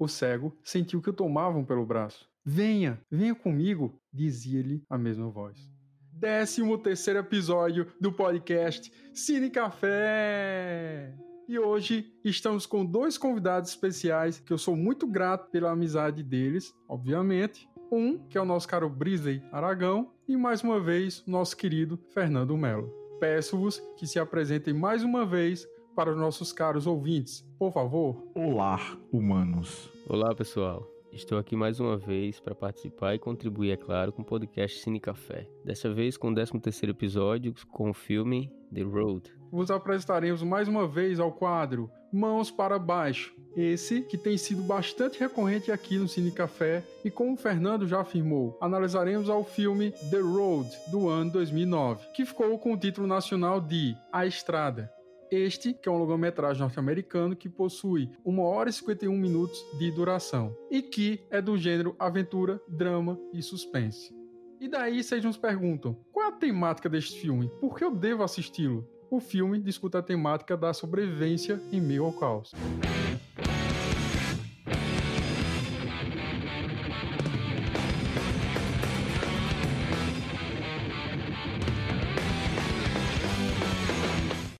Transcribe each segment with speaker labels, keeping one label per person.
Speaker 1: o cego sentiu que o tomavam pelo braço. Venha, venha comigo, dizia-lhe a mesma voz. Décimo terceiro episódio do podcast Cine Café! E hoje estamos com dois convidados especiais que eu sou muito grato pela amizade deles, obviamente. Um, que é o nosso caro Brisley Aragão, e mais uma vez, nosso querido Fernando Melo. Peço-vos que se apresentem mais uma vez para os nossos caros ouvintes, por favor.
Speaker 2: Olá, humanos.
Speaker 3: Olá, pessoal. Estou aqui mais uma vez para participar e contribuir, é claro, com o podcast Cine Café. Dessa vez com o 13º episódio com o filme The Road.
Speaker 1: Vos apresentaremos mais uma vez ao quadro Mãos para Baixo. Esse que tem sido bastante recorrente aqui no Cine Café e como o Fernando já afirmou, analisaremos ao filme The Road do ano 2009, que ficou com o título nacional de A Estrada. Este, que é um longa-metragem norte-americano que possui 1 hora e 51 minutos de duração e que é do gênero aventura, drama e suspense. E daí vocês nos perguntam: qual a temática deste filme? Por que eu devo assisti-lo? O filme discute a temática da sobrevivência em meio ao caos.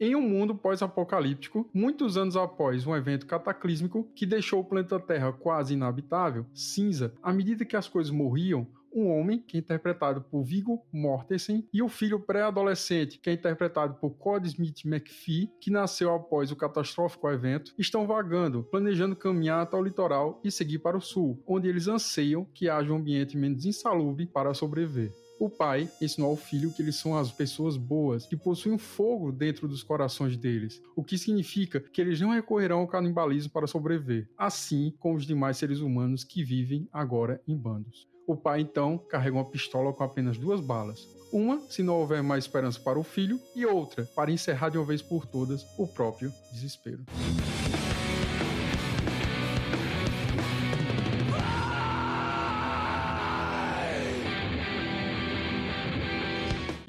Speaker 1: Em um mundo pós-apocalíptico, muitos anos após um evento cataclísmico que deixou o planeta Terra quase inabitável, cinza, à medida que as coisas morriam, um homem, que é interpretado por Viggo Mortensen, e o filho pré-adolescente, que é interpretado por Cody Smith McPhee, que nasceu após o catastrófico evento, estão vagando, planejando caminhar até o litoral e seguir para o sul, onde eles anseiam que haja um ambiente menos insalubre para sobreviver. O pai ensinou ao filho que eles são as pessoas boas, que possuem fogo dentro dos corações deles, o que significa que eles não recorrerão ao canibalismo para sobreviver, assim como os demais seres humanos que vivem agora em bandos. O pai então carrega uma pistola com apenas duas balas. Uma, se não houver mais esperança para o filho, e outra, para encerrar de uma vez por todas o próprio desespero.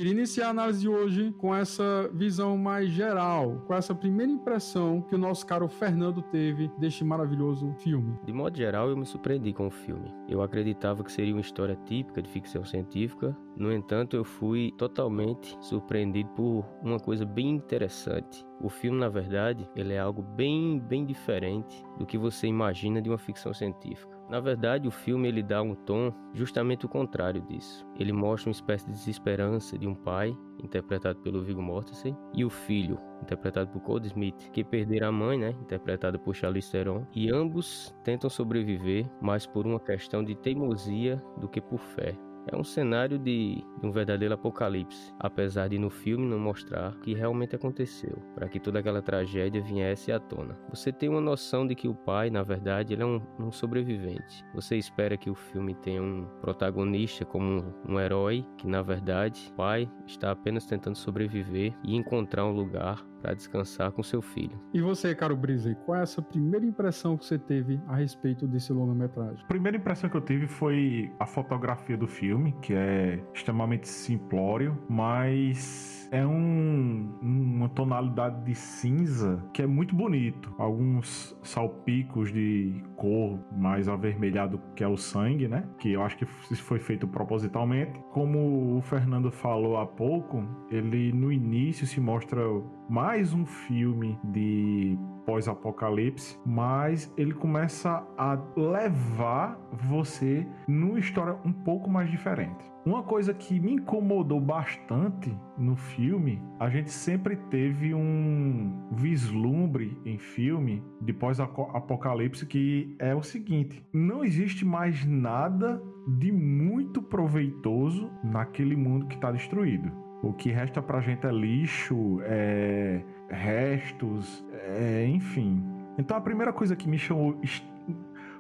Speaker 1: Queria iniciar a análise de hoje com essa visão mais geral, com essa primeira impressão que o nosso caro Fernando teve deste maravilhoso filme.
Speaker 3: De modo geral, eu me surpreendi com o filme. Eu acreditava que seria uma história típica de ficção científica, no entanto, eu fui totalmente surpreendido por uma coisa bem interessante. O filme, na verdade, ele é algo bem, bem diferente do que você imagina de uma ficção científica. Na verdade, o filme ele dá um tom justamente o contrário disso. Ele mostra uma espécie de desesperança de um pai, interpretado pelo Viggo Mortensen, e o filho, interpretado por Cole Smith, que perderam a mãe, né, interpretada por Charlize Theron, e ambos tentam sobreviver, mais por uma questão de teimosia do que por fé. É um cenário de, de, um verdadeiro apocalipse, apesar de no filme não mostrar o que realmente aconteceu, para que toda aquela tragédia viesse à tona. Você tem uma noção de que o pai, na verdade, ele é um, um sobrevivente. Você espera que o filme tenha um protagonista como um, um herói, que na verdade o pai está apenas tentando sobreviver e encontrar um lugar para descansar com seu filho.
Speaker 1: E você, caro Brise, qual é essa primeira impressão que você teve a respeito desse longa-metragem?
Speaker 2: A primeira impressão que eu tive foi a fotografia do filme, que é extremamente simplório, mas é um, uma tonalidade de cinza que é muito bonito. Alguns salpicos de cor mais avermelhado que é o sangue, né? Que eu acho que foi feito propositalmente. Como o Fernando falou há pouco, ele no início se mostra mais um filme de pós-apocalipse, mas ele começa a levar você numa história um pouco mais diferente. Uma coisa que me incomodou bastante no filme, a gente sempre teve um vislumbre em filme de pós-apocalipse que é o seguinte: não existe mais nada de muito proveitoso naquele mundo que está destruído. O que resta pra gente é lixo, é restos, é, enfim. Então a primeira coisa que me chamou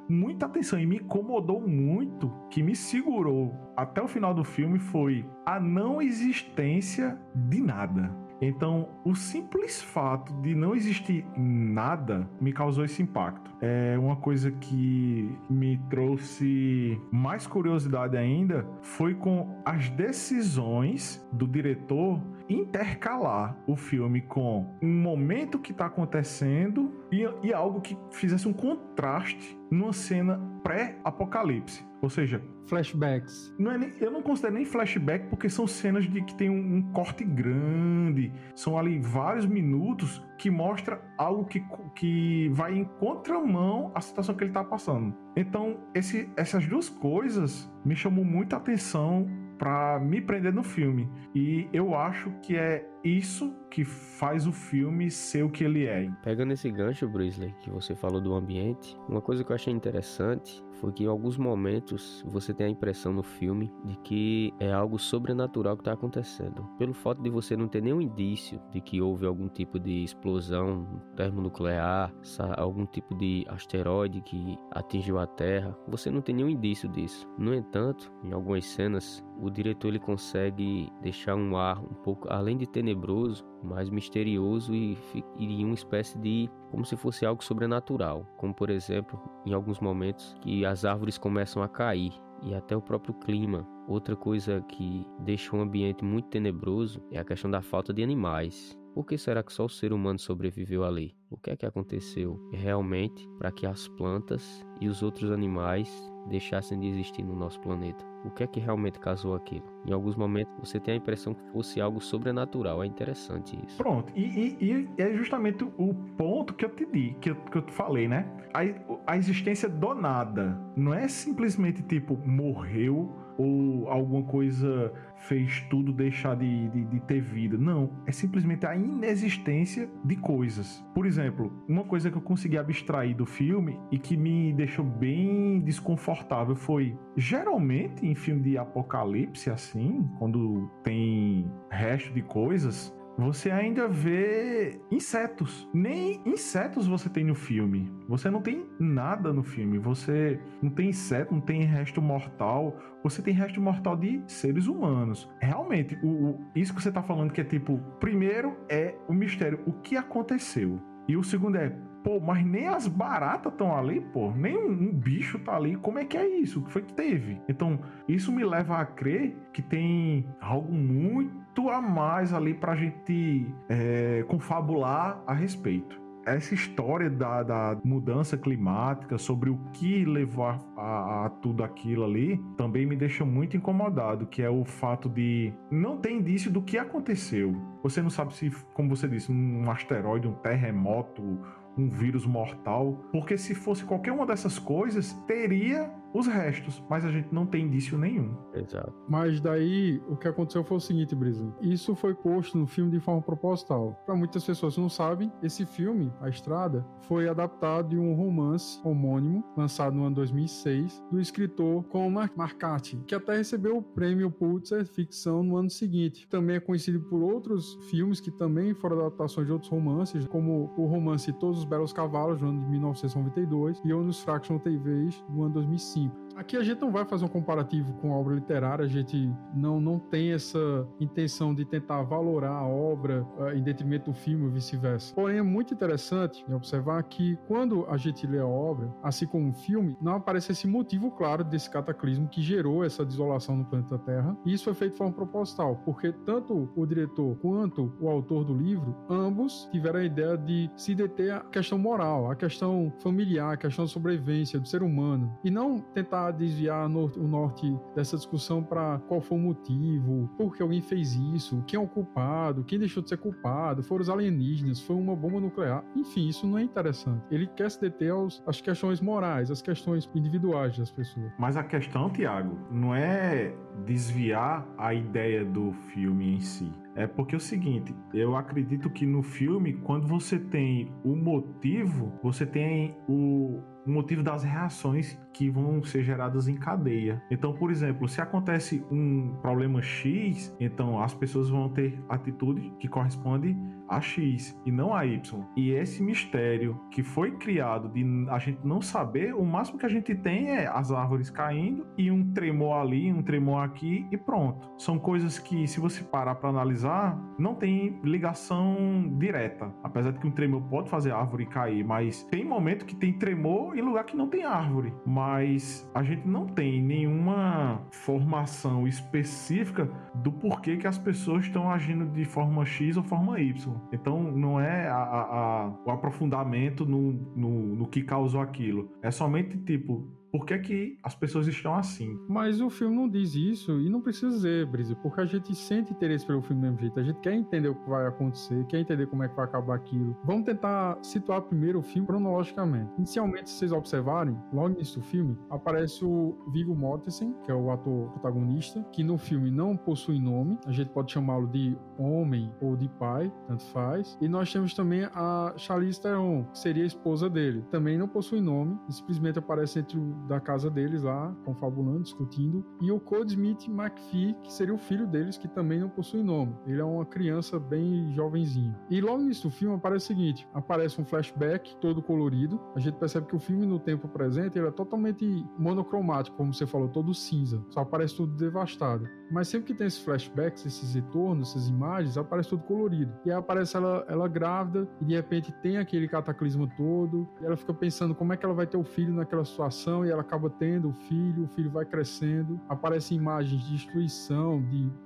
Speaker 2: muita atenção e me incomodou muito, que me segurou até o final do filme foi a não existência de nada. Então, o simples fato de não existir nada me causou esse impacto. É uma coisa que me trouxe mais curiosidade ainda foi com as decisões do diretor intercalar o filme com um momento que está acontecendo e, e, algo que fizesse um contraste numa cena pré-apocalipse. Ou seja,
Speaker 1: flashbacks.
Speaker 2: Não é nem, eu não considero nem flashback porque são cenas de que tem um, um, corte grande, são ali vários minutos que mostra algo que, que vai em contramão à situação que ele está passando. Então, esse, essas duas coisas me chamou muita atenção para me prender no filme. E eu acho que é isso que faz o filme ser o que ele é.
Speaker 3: Pegando esse gancho, Brisley, que você falou do ambiente, uma coisa que eu achei interessante foi que em alguns momentos você tem a impressão no filme de que é algo sobrenatural que está acontecendo. Pelo fato de você não ter nenhum indício de que houve algum tipo de explosão termonuclear, algum tipo de asteroide que atingiu a Terra, você não tem nenhum indício disso. No entanto, em algumas cenas, o diretor ele consegue deixar um ar um pouco além de tenebroso, mais misterioso e, e uma espécie de como se fosse algo sobrenatural, como por exemplo, em alguns momentos que as árvores começam a cair e até o próprio clima. Outra coisa que deixa um ambiente muito tenebroso é a questão da falta de animais. Por que será que só o ser humano sobreviveu ali? O que é que aconteceu realmente para que as plantas e os outros animais deixassem de existir no nosso planeta? O que é que realmente causou aquilo? Em alguns momentos você tem a impressão que fosse algo sobrenatural. É interessante isso.
Speaker 2: Pronto. E, e, e é justamente o ponto que eu te di, que eu, que eu te falei, né? A, a existência do nada. Não é simplesmente tipo, morreu ou alguma coisa fez tudo deixar de, de, de, ter vida. Não, é simplesmente a inexistência de coisas. Por exemplo, uma coisa que eu consegui abstrair do filme e que me deixou bem desconfortável foi: geralmente em filme de apocalipse, assim, quando tem resto de coisas, você ainda vê insetos. Nem insetos você tem no filme. Você não tem nada no filme. Você não tem inseto, não tem resto mortal. Você tem resto mortal de seres humanos. Realmente, o, o isso que você tá falando que é tipo, primeiro é o mistério, o que aconteceu. E o segundo é, pô, mas nem as baratas estão ali, pô, nem um, um, bicho tá ali. Como é que é isso? O que foi que teve? Então, isso me leva a crer que tem algo muito a mais ali pra gente é, confabular a respeito essa história da, da, mudança climática, sobre o que levou a, a, a, tudo aquilo ali, também me deixa muito incomodado, que é o fato de não ter indício do que aconteceu. Você não sabe se, como você disse, um asteroide, um terremoto, um vírus mortal, porque se fosse qualquer uma dessas coisas, teria os restos, mas a gente não tem indício nenhum.
Speaker 3: Exato.
Speaker 1: Mas daí o que aconteceu foi o seguinte, Brisa. Isso foi posto no filme de forma proposital. Para muitas pessoas que não sabem, esse filme, A Estrada, foi adaptado de um romance homônimo lançado no ano 2006 do escritor Cormac McCarthy, que até recebeu o prêmio Pulitzer ficção no ano seguinte. Também é conhecido por outros filmes que também foram adaptações de outros romances, como o romance Todos os Belos Cavalos, no ano de 1992, e Onus Fraction TVs, no ano 2005. Aqui a gente não vai fazer um comparativo com a obra literária, a gente não, não tem essa intenção de tentar valorar a obra uh, em detrimento do filme ou vice-versa. Porém, é muito interessante observar que quando a gente lê a obra, assim como o filme, não aparece esse motivo claro desse cataclismo que gerou essa desolação no planeta Terra. E isso foi feito de forma proposital, porque tanto o diretor quanto o autor do livro, ambos tiveram a ideia de se deter a questão moral, a questão familiar, a questão da sobrevivência do ser humano, e não tentar desviar o norte dessa discussão para qual foi o motivo, por que alguém fez isso, quem é o culpado, quem deixou de ser culpado, foram os alienígenas, foi uma bomba nuclear. Enfim, isso não é interessante. Ele quer se deter aos, às questões morais, às questões individuais das pessoas.
Speaker 2: Mas a questão, Tiago, não é desviar a ideia do filme em si. É porque é o seguinte, eu acredito que no filme, quando você tem o motivo, você tem o, o motivo das reações que vão ser geradas em cadeia. Então, por exemplo, se acontece um problema X, então as pessoas vão ter atitude que corresponde a X e não a Y. E esse mistério que foi criado de a gente não saber, o máximo que a gente tem é as árvores caindo e um tremor ali, um tremor aqui e pronto. São coisas que, se você parar para analisar, não tem ligação direta. Apesar de que um tremor pode fazer a árvore cair, mas tem momento que tem tremor em lugar que não tem árvore. Mas a gente não tem nenhuma formação específica do porquê que as pessoas estão agindo de forma X ou forma Y. Então não é a, a, a, o aprofundamento no, no, no que causou aquilo. É somente tipo, por que, que as pessoas estão assim.
Speaker 1: Mas o filme não diz isso e não precisa dizer, Brise, porque a gente sente interesse pelo filme do mesmo jeito. A gente quer entender o que vai acontecer, quer entender como é que vai acabar aquilo. Vamos tentar situar primeiro o filme cronologicamente. Inicialmente, se vocês observarem, logo no início do filme, aparece o Viggo Mortensen, que é o ator protagonista, que no filme não possui nome. A gente pode chamá-lo de homem ou de pai, tanto faz. E nós temos também a Charlize Theron, que seria a esposa dele. Também não possui nome, simplesmente aparece entre o da casa deles lá, confabulando, discutindo, e o Code Smith McPhee, que seria o filho deles, que também não possui nome. Ele é uma criança bem jovenzinho. E logo no início do filme aparece o seguinte: aparece um flashback todo colorido. A gente percebe que o filme no tempo presente ele é totalmente monocromático, como você falou, todo cinza. Só aparece tudo devastado. Mas sempre que tem esses flashbacks, esses retornos, essas imagens, aparece tudo colorido. E aí aparece ela, ela grávida, e de repente tem aquele cataclismo todo, e ela fica pensando como é que ela vai ter o filho naquela situação, e ela acaba tendo o filho, o filho vai crescendo, aparecem imagens de destruição,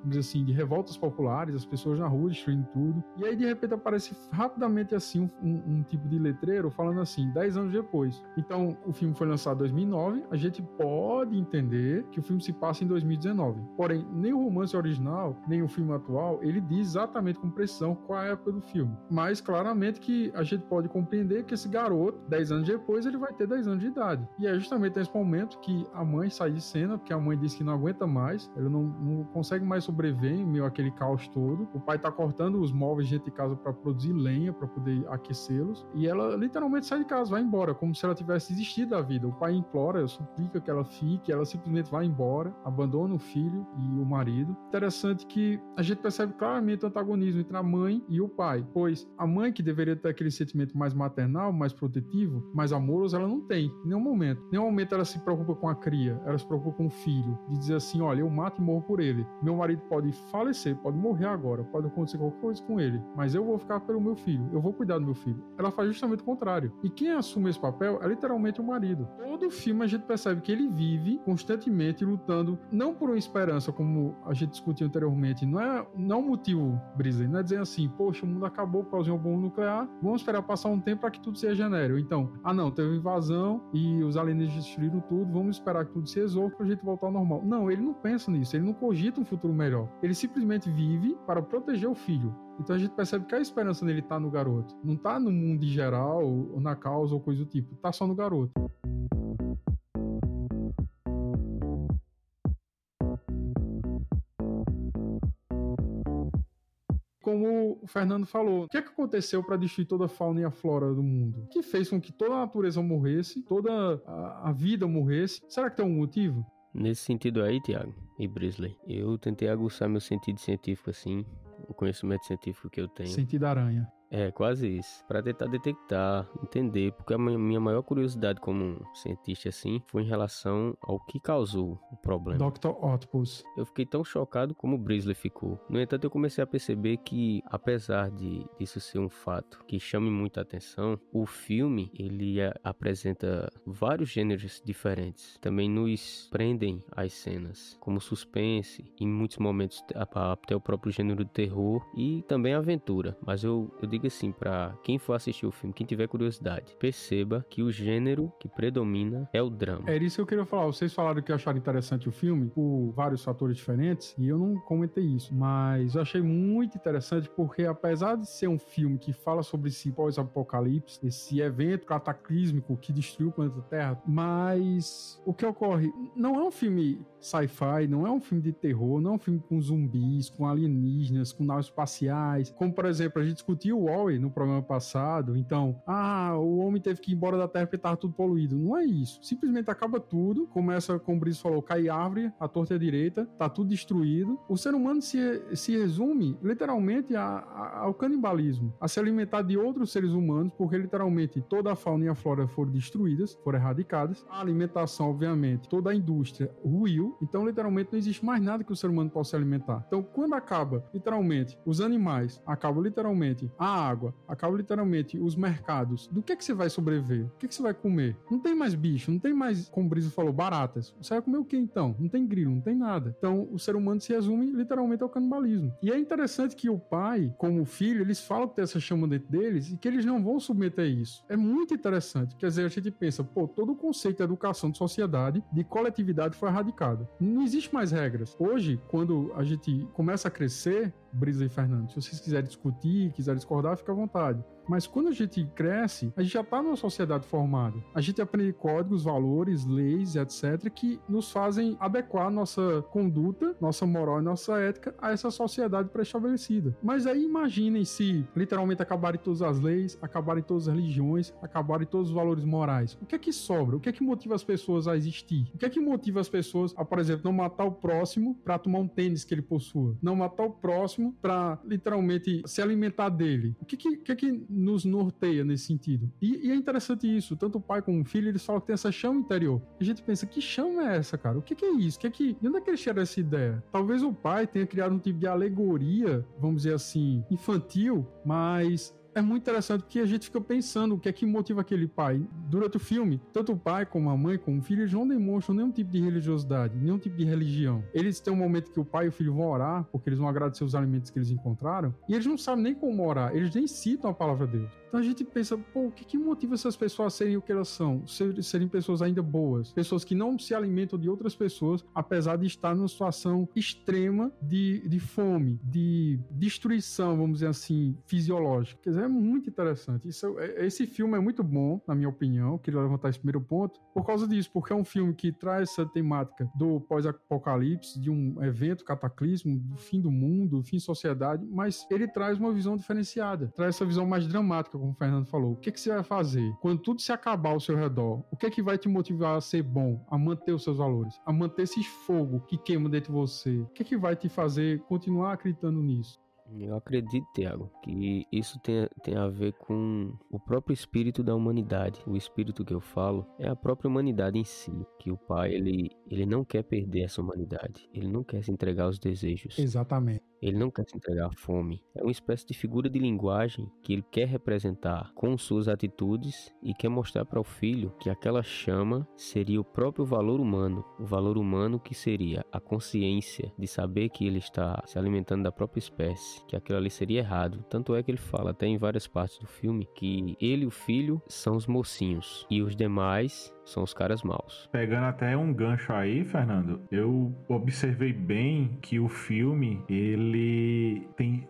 Speaker 1: de, assim, de revoltas populares, as pessoas na rua destruindo tudo. E aí de repente aparece rapidamente assim um, um, um tipo de letreiro falando assim, 10 anos depois. Então o filme foi lançado em 2009, a gente pode entender que o filme se passa em 2019. Porém, nem o romance original, nem o filme atual, ele diz exatamente com precisão qual é a época do filme. Mas claramente que a gente pode compreender que esse garoto, 10 anos depois, ele vai ter 10 anos de idade. E é justamente nesse momento que a mãe sai de cena, porque a mãe diz que não aguenta mais, ela não, não consegue mais sobreviver em meio àquele caos todo. O pai tá cortando os móveis dentro de casa para produzir lenha, para poder aquecê-los, e ela literalmente sai de casa, vai embora, como se ela tivesse desistido da vida. O pai implora, suplica que ela fique, ela simplesmente vai embora, abandona o filho e o marido. Interessante que a gente percebe claramente o antagonismo entre a mãe e o pai, pois a mãe que deveria ter aquele sentimento mais maternal, mais protetivo, mais amoroso, ela não tem, em nenhum momento. Em nenhum momento ela se preocupa com a cria, ela se preocupa com o filho, de dizer assim: olha, eu mato e morro por ele. Meu marido pode falecer, pode morrer agora, pode acontecer qualquer coisa com ele, mas eu vou ficar pelo meu filho, eu vou cuidar do meu filho. Ela faz justamente o contrário. E quem assume esse papel é literalmente o marido. Todo filme a gente percebe que ele vive constantemente lutando, não por uma esperança, como a gente discutiu anteriormente, não é não é um motivo, Brisa, não é dizer assim, poxa, o mundo acabou por causa de um bomba nuclear, vamos esperar passar um tempo para que tudo seja genérico. Então, ah não, teve invasão e os alienígenas destruíram tudo, vamos esperar que tudo se resolva para a gente voltar ao normal. Não, ele não pensa nisso, ele não cogita um futuro melhor. Ele simplesmente vive para proteger o filho. Então a gente percebe que a esperança dele tá no garoto. Não tá no mundo em geral, ou na causa, ou coisa do tipo. Tá só no garoto. Como o Fernando falou, o que, é que aconteceu para destruir toda a fauna e a flora do mundo? O que fez com que toda a natureza morresse, toda a, a vida morresse? Será que tem um motivo?
Speaker 3: Nesse sentido aí, Tiago e Brisley, eu tentei aguçar meu sentido científico assim, o conhecimento científico que eu tenho.
Speaker 1: Sentido aranha.
Speaker 3: É, quase isso. Para tentar detectar, entender, porque a minha maior curiosidade como cientista assim foi em relação ao que causou o problema.
Speaker 1: Dr. Octopus.
Speaker 3: Eu fiquei tão chocado como o Brisley ficou. No entanto, eu comecei a perceber que, apesar de disso ser um fato que chame muita atenção, o filme ele apresenta vários gêneros diferentes. Também nos prendem as cenas, como suspense, em muitos momentos até o próprio gênero de terror e também aventura. Mas eu, eu digo assim para quem for assistir o filme, quem tiver curiosidade, perceba que o gênero que predomina é o drama.
Speaker 1: É isso que eu queria falar. Vocês falaram que acharam interessante o filme por vários fatores diferentes e eu não comentei isso, mas eu achei muito interessante porque apesar de ser um filme que fala sobre esse pós-apocalipse, esse evento cataclísmico que destruiu o planeta Terra, mas o que ocorre não é um filme sci-fi, não é um filme de terror, não é um filme com zumbis, com alienígenas, com naves espaciais, como por exemplo a gente discutiu Wall-E no programa passado, então, ah, o homem teve que ir embora da Terra porque estava tudo poluído. Não é isso. Simplesmente acaba tudo, começa, como o Brice falou, cai árvore, a torta a direita, tá tudo destruído. O ser humano se, se resume literalmente a, a, ao canibalismo, a se alimentar de outros seres humanos, porque literalmente toda a fauna e a flora foram destruídas, foram erradicadas. A alimentação, obviamente, toda a indústria ruiu, então literalmente não existe mais nada que o ser humano possa se alimentar. Então, quando acaba, literalmente, os animais acabam literalmente, ah, água, acaba literalmente os mercados. Do que é que você vai sobreviver? O que é que você vai comer? Não tem mais bicho, não tem mais, como o Brisa falou, baratas. Você vai comer o que então? Não tem grilo, não tem nada. Então, o ser humano se resume literalmente ao canibalismo. E é interessante que o pai, como o filho, eles falam que tem essa chama dentro deles e que eles não vão submeter isso. É muito interessante. Quer dizer, a gente pensa, pô, todo o conceito de educação de sociedade, de coletividade foi erradicado. Não existe mais regras. Hoje, quando a gente começa a crescer, Brisa e Fernando, se vocês quiserem discutir, quiserem discordar, fica à vontade. Mas quando a gente cresce, a gente já está numa sociedade formada. A gente aprende códigos, valores, leis, etc., que nos fazem adequar nossa conduta, nossa moral e nossa ética a essa sociedade pré-estabelecida. Mas aí imaginem se literalmente acabarem todas as leis, acabarem todas as religiões, acabarem todos os valores morais. O que é que sobra? O que é que motiva as pessoas a existir? O que é que motiva as pessoas a, por exemplo, não matar o próximo para tomar um tênis que ele possua? Não matar o próximo para literalmente se alimentar dele? O que, que, que, que nos norteia nesse sentido. E, e, é interessante isso, tanto o pai como o filho, eles falam que tem essa chama interior. A gente pensa, que chama é essa, cara? O que, que é isso? Que é que... De onde é que eles tiraram essa ideia? Talvez o pai tenha criado um tipo de alegoria, vamos dizer assim, infantil, mas é muito interessante porque a gente fica pensando o que é que motiva aquele pai. Durante o filme, tanto o pai como a mãe, como o filho, eles não demonstram nenhum tipo de religiosidade, nenhum tipo de religião. Eles têm um momento que o pai e o filho vão orar, porque eles vão agradecer os alimentos que eles encontraram, e eles não sabem nem como orar, eles nem citam a palavra de Deus. Então a gente pensa, pô, o que, que motiva essas pessoas a serem o que elas são? Ser, serem pessoas ainda boas, pessoas que não se alimentam de outras pessoas, apesar de estar numa situação extrema de, de fome, de destruição, vamos dizer assim, fisiológica. Quer dizer, é muito interessante. Isso, é, esse filme é muito bom, na minha opinião. Queria levantar esse primeiro ponto por causa disso, porque é um filme que traz essa temática do pós-apocalipse, de um evento cataclismo, do fim do mundo, do fim da sociedade, mas ele traz uma visão diferenciada, traz essa visão mais dramática como o Fernando falou, o que, que você vai fazer quando tudo se acabar ao seu redor? O que é que vai te motivar a ser bom, a manter os seus valores, a manter esse fogo que queima dentro de você? O que é que vai te fazer continuar acreditando nisso?
Speaker 3: Eu acredito, Tiago, que isso tem, tem a ver com o próprio espírito da humanidade. O espírito que eu falo é a própria humanidade em si, que o pai ele, ele não quer perder essa humanidade, ele não quer se entregar aos desejos.
Speaker 1: Exatamente.
Speaker 3: Ele não quer se entregar à fome. É uma espécie de figura de linguagem que ele quer representar com suas atitudes e quer mostrar para o filho que aquela chama seria o próprio valor humano. O valor humano que seria a consciência de saber que ele está se alimentando da própria espécie, que aquilo ali seria errado. Tanto é que ele fala até em várias partes do filme que ele e o filho são os mocinhos e os demais são os caras maus.
Speaker 2: Pegando até um gancho aí, Fernando, eu observei bem que o filme, ele tem,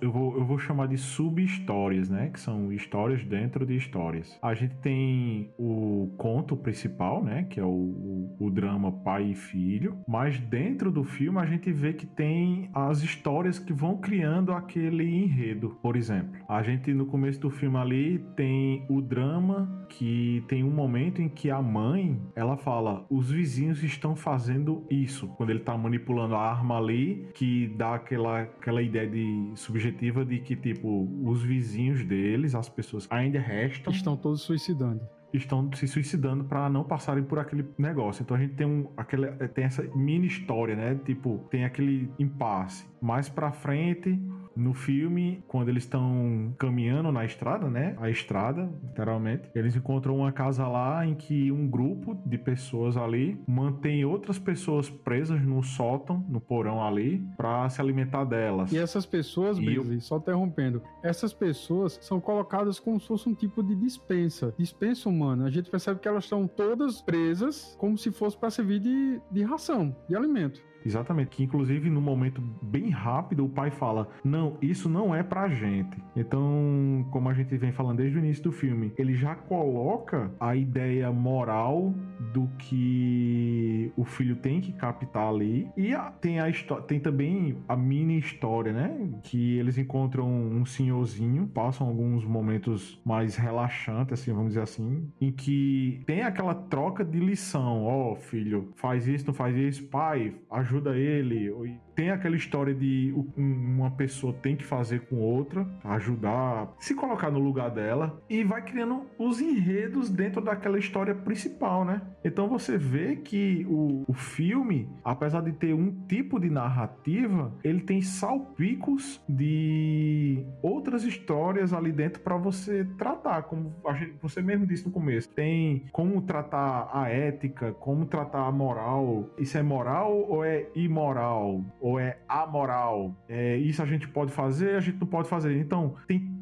Speaker 2: eu vou, eu vou chamar de sub-histórias, né? Que são histórias dentro de histórias. A gente tem o conto principal, né? Que é o, o, o drama pai e filho, mas dentro do filme a gente vê que tem as histórias que vão criando aquele enredo. Por exemplo, a gente no começo do filme ali tem o drama que tem um momento em que a a mãe, ela fala: os vizinhos estão fazendo isso. Quando ele tá manipulando a arma ali, que dá aquela, aquela ideia de subjetiva de que, tipo, os vizinhos deles, as pessoas ainda restam.
Speaker 1: Estão todos suicidando
Speaker 2: estão se suicidando para não passarem por aquele negócio. Então a gente tem um aquele tem essa mini história, né? Tipo, tem aquele impasse. Mais para frente, no filme, quando eles estão caminhando na estrada, né? A estrada, literalmente, eles encontram uma casa lá em que um grupo de pessoas ali mantém outras pessoas presas no sótão, no porão ali, para se alimentar delas.
Speaker 1: E essas pessoas, Brise, eu... só interrompendo, essas pessoas são colocadas como se fosse um tipo de dispensa, dispensa humana. A gente percebe que elas estão todas presas como se fosse para servir de, de ração, de alimento.
Speaker 2: Exatamente, que inclusive no momento bem rápido o pai fala: "Não, isso não é pra gente". Então, como a gente vem falando desde o início do filme, ele já coloca a ideia moral do que o filho tem que captar ali. E tem a tem também a mini história, né, que eles encontram um senhorzinho, passam alguns momentos mais relaxantes assim, vamos dizer assim, em que tem aquela troca de lição, ó, oh, filho, faz isso, não faz isso, pai, ajuda ajuda ele, tem aquela história de uma pessoa tem que fazer com outra, ajudar, se colocar no lugar dela, e vai criando os enredos dentro daquela história principal, né? Então você vê que o, o filme, apesar de ter um tipo de narrativa, ele tem salpicos de outras histórias ali dentro para você tratar, como gente, você mesmo disse no começo. Tem como tratar a ética, como tratar a moral. Isso é moral ou é imoral? Ou é amoral? É, isso a gente pode fazer, a gente não pode fazer. Então, tem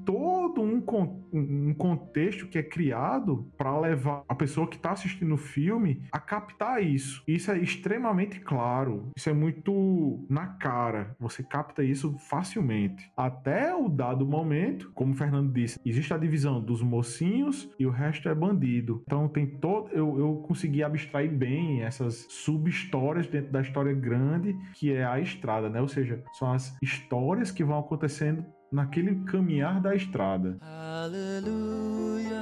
Speaker 2: todo um, um contexto que é criado para levar a pessoa que está assistindo o filme a captar isso. Isso é extremamente claro, isso é muito na cara. Você capta isso facilmente. Até o dado momento, como o Fernando disse, existe a divisão dos mocinhos e o resto é bandido. Então tem todo. Eu, eu consegui abstrair bem essas sub-histórias dentro da história grande que é a estrada, né? Ou seja, são as histórias que vão acontecendo naquele caminhar da estrada. Aleluia,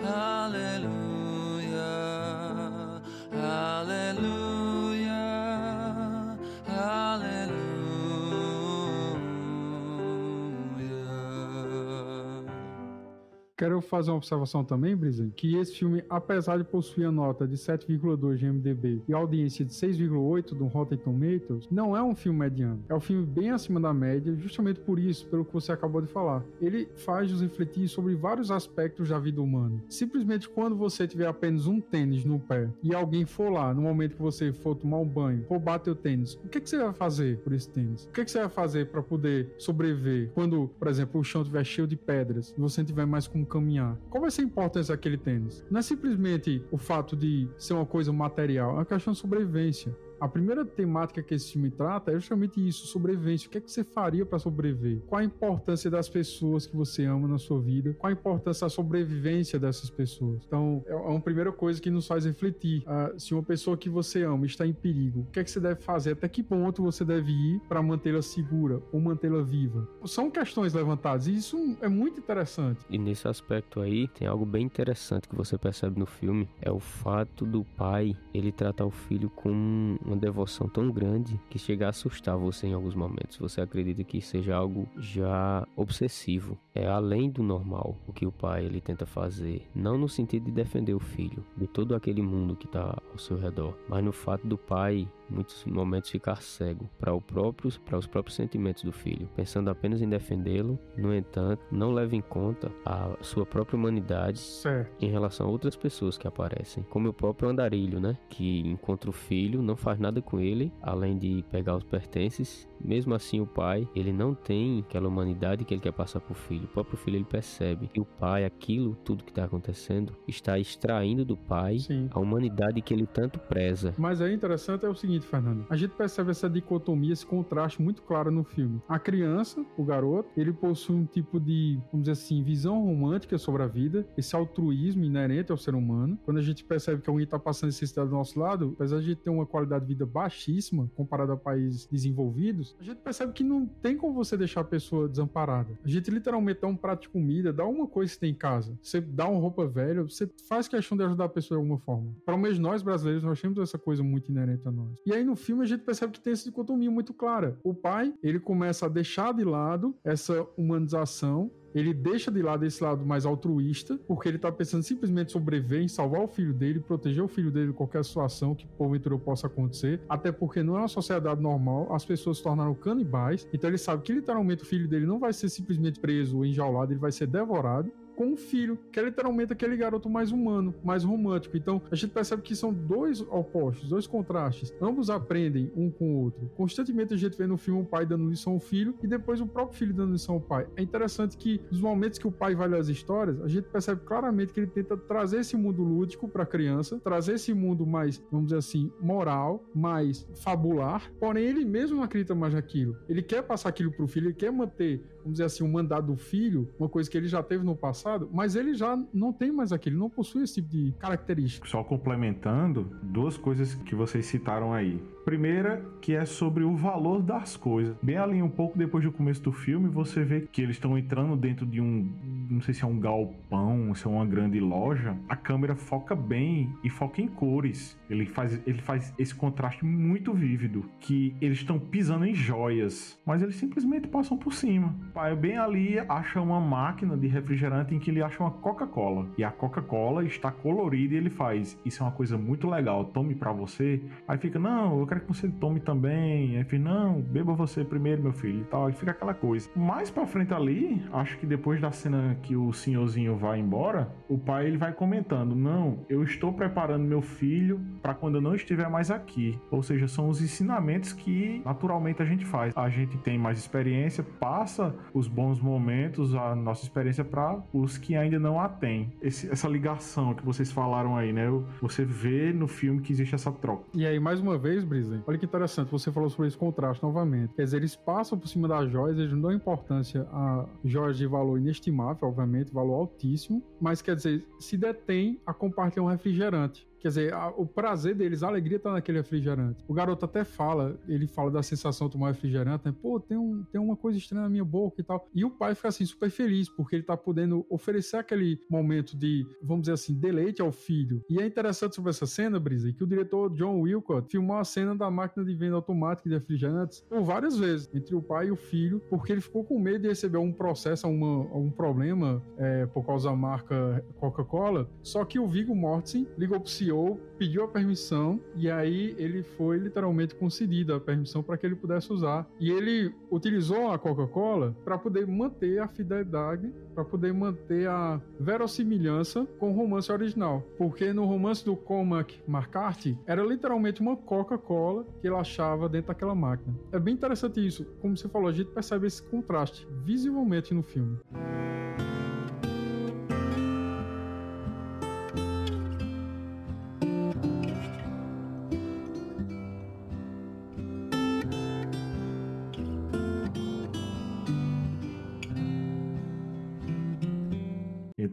Speaker 2: aleluia,
Speaker 1: Quero fazer uma observação também, Brisa, que esse filme, apesar de possuir a nota de 7,2 de MDB e audiência de 6,8 do Rotten Tomatoes, não é um filme mediano. É um filme bem acima da média, justamente por isso, pelo que você acabou de falar. Ele faz nos refletir sobre vários aspectos da vida humana. Simplesmente quando você tiver apenas um tênis no pé e alguém for lá, no momento que você for tomar um banho, bater o tênis, o que, que você vai fazer por esse tênis? O que, que você vai fazer para poder sobreviver quando, por exemplo, o chão estiver cheio de pedras e você não tiver mais como caminhar. Qual vai ser a importância daquele tênis? Não é simplesmente o fato de ser uma coisa material, é uma questão de sobrevivência. A primeira temática que esse filme trata é justamente isso, sobrevivência. O que é que você faria para sobreviver? Qual a importância das pessoas que você ama na sua vida? Qual a importância da sobrevivência dessas pessoas? Então, é uma primeira coisa que nos faz refletir. Uh, se uma pessoa que você ama está em perigo, o que é que você deve fazer? Até que ponto você deve ir para mantê-la segura ou mantê-la viva? São questões levantadas e isso é muito interessante.
Speaker 3: E nesse aspecto aí, tem algo bem interessante que você percebe no filme, é o fato do pai, ele tratar o filho com uma devoção tão grande que chega a assustar você em alguns momentos. Você acredita que seja algo já obsessivo. É além do normal o que o pai ele tenta fazer, não no sentido de defender o filho de todo aquele mundo que está ao seu redor, mas no fato do pai muitos momentos ficar cego para o próprio, para os próprios sentimentos do filho, pensando apenas em defendê-lo. No entanto, não leva em conta a sua própria humanidade em relação a outras pessoas que aparecem, como o próprio andarilho, né, que encontra o filho, não faz nada com ele, além de pegar os pertences. Mesmo assim, o pai, ele não tem aquela humanidade que ele quer passar para o filho. O próprio filho ele percebe que o pai, aquilo, tudo que está acontecendo, está extraindo do pai Sim. a humanidade que ele tanto preza.
Speaker 1: Mas é interessante é o seguinte Fernando. A gente percebe essa dicotomia, esse contraste muito claro no filme. A criança, o garoto, ele possui um tipo de, vamos dizer assim, visão romântica sobre a vida, esse altruísmo inerente ao ser humano. Quando a gente percebe que alguém está passando necessidade do nosso lado, apesar de a gente ter uma qualidade de vida baixíssima comparada a países desenvolvidos, a gente percebe que não tem como você deixar a pessoa desamparada. A gente literalmente dá um prato de comida, dá uma coisa que tem em casa. Você dá uma roupa velha, você faz questão de ajudar a pessoa de alguma forma. Para menos nós brasileiros, nós temos essa coisa muito inerente a nós. E aí no filme a gente percebe que tem essa dicotomia muito clara. O pai, ele começa a deixar de lado essa humanização ele deixa de lado esse lado mais altruísta, porque ele tá pensando simplesmente sobreviver, em salvar o filho dele, proteger o filho dele de qualquer situação que porventura possa acontecer, até porque não é uma sociedade normal, as pessoas se tornaram canibais, então ele sabe que literalmente o filho dele não vai ser simplesmente preso ou enjaulado, ele vai ser devorado, com o filho, que é literalmente aquele garoto mais humano, mais romântico. Então a gente percebe que são dois opostos, dois contrastes. Ambos aprendem um com o outro. Constantemente a gente vê no filme o pai dando lição ao filho e depois o próprio filho dando lição ao pai. É interessante que nos momentos que o pai vai ler as histórias, a gente percebe claramente que ele tenta trazer esse mundo lúdico para a criança, trazer esse mundo mais, vamos dizer assim, moral, mais fabular. Porém, ele mesmo não acredita mais naquilo. Ele quer passar aquilo para o filho, ele quer manter, vamos dizer assim, o mandado do filho, uma coisa que ele já teve no passado passado, mas ele já não tem mais aquele, não possui esse tipo de característica.
Speaker 2: Só complementando, duas coisas que vocês citaram aí. Primeira, que é sobre o valor das coisas. Bem ali, um pouco depois do começo do filme, você vê que eles estão entrando dentro de um. Não sei se é um galpão, se é uma grande loja. A câmera foca bem e foca em cores. Ele faz, ele faz esse contraste muito vívido. Que eles estão pisando em joias, mas eles simplesmente passam por cima. Bem ali, acha uma máquina de refrigerante em que ele acha uma Coca-Cola. E a Coca-Cola está colorida e ele faz. Isso é uma coisa muito legal. Tome para você. Aí fica, não, eu quero que você tome também. Aí fica, não, beba você primeiro, meu filho e tal. E fica aquela coisa. Mais pra frente ali, acho que depois da cena que o senhorzinho vai embora, o pai ele vai comentando: Não, eu estou preparando meu filho para quando eu não estiver mais aqui. Ou seja, são os ensinamentos que naturalmente a gente faz. A gente tem mais experiência, passa os bons momentos, a nossa experiência para que ainda não a têm. Esse, essa ligação que vocês falaram aí, né? Você vê no filme que existe essa troca.
Speaker 1: E aí, mais uma vez, Brisa, olha que interessante, você falou sobre esse contraste novamente. Quer dizer, eles passam por cima das joias, eles não dão importância a joias de valor inestimável, obviamente, valor altíssimo, mas quer dizer, se detém a compartilhar um refrigerante. Quer dizer, a, o prazer deles, a alegria tá naquele refrigerante. O garoto até fala, ele fala da sensação de tomar refrigerante, né? Pô, tem, um, tem uma coisa estranha na minha boca e tal. E o pai fica assim, super feliz, porque ele tá podendo oferecer aquele momento de, vamos dizer assim, deleite ao filho. E é interessante sobre essa cena, Brisa, que o diretor John Wilcott filmou a cena da máquina de venda automática de refrigerantes por várias vezes, entre o pai e o filho, porque ele ficou com medo de receber um processo, algum problema é, por causa da marca Coca-Cola. Só que o Viggo Mortensen ligou pro CEO Pediu a permissão e aí ele foi literalmente concedida a permissão para que ele pudesse usar. E ele utilizou a Coca-Cola para poder manter a fidelidade, para poder manter a verossimilhança com o romance original. Porque no romance do Cormac McCarthy era literalmente uma Coca-Cola que ele achava dentro daquela máquina. É bem interessante isso. Como você falou, a gente percebe esse contraste visivelmente no filme.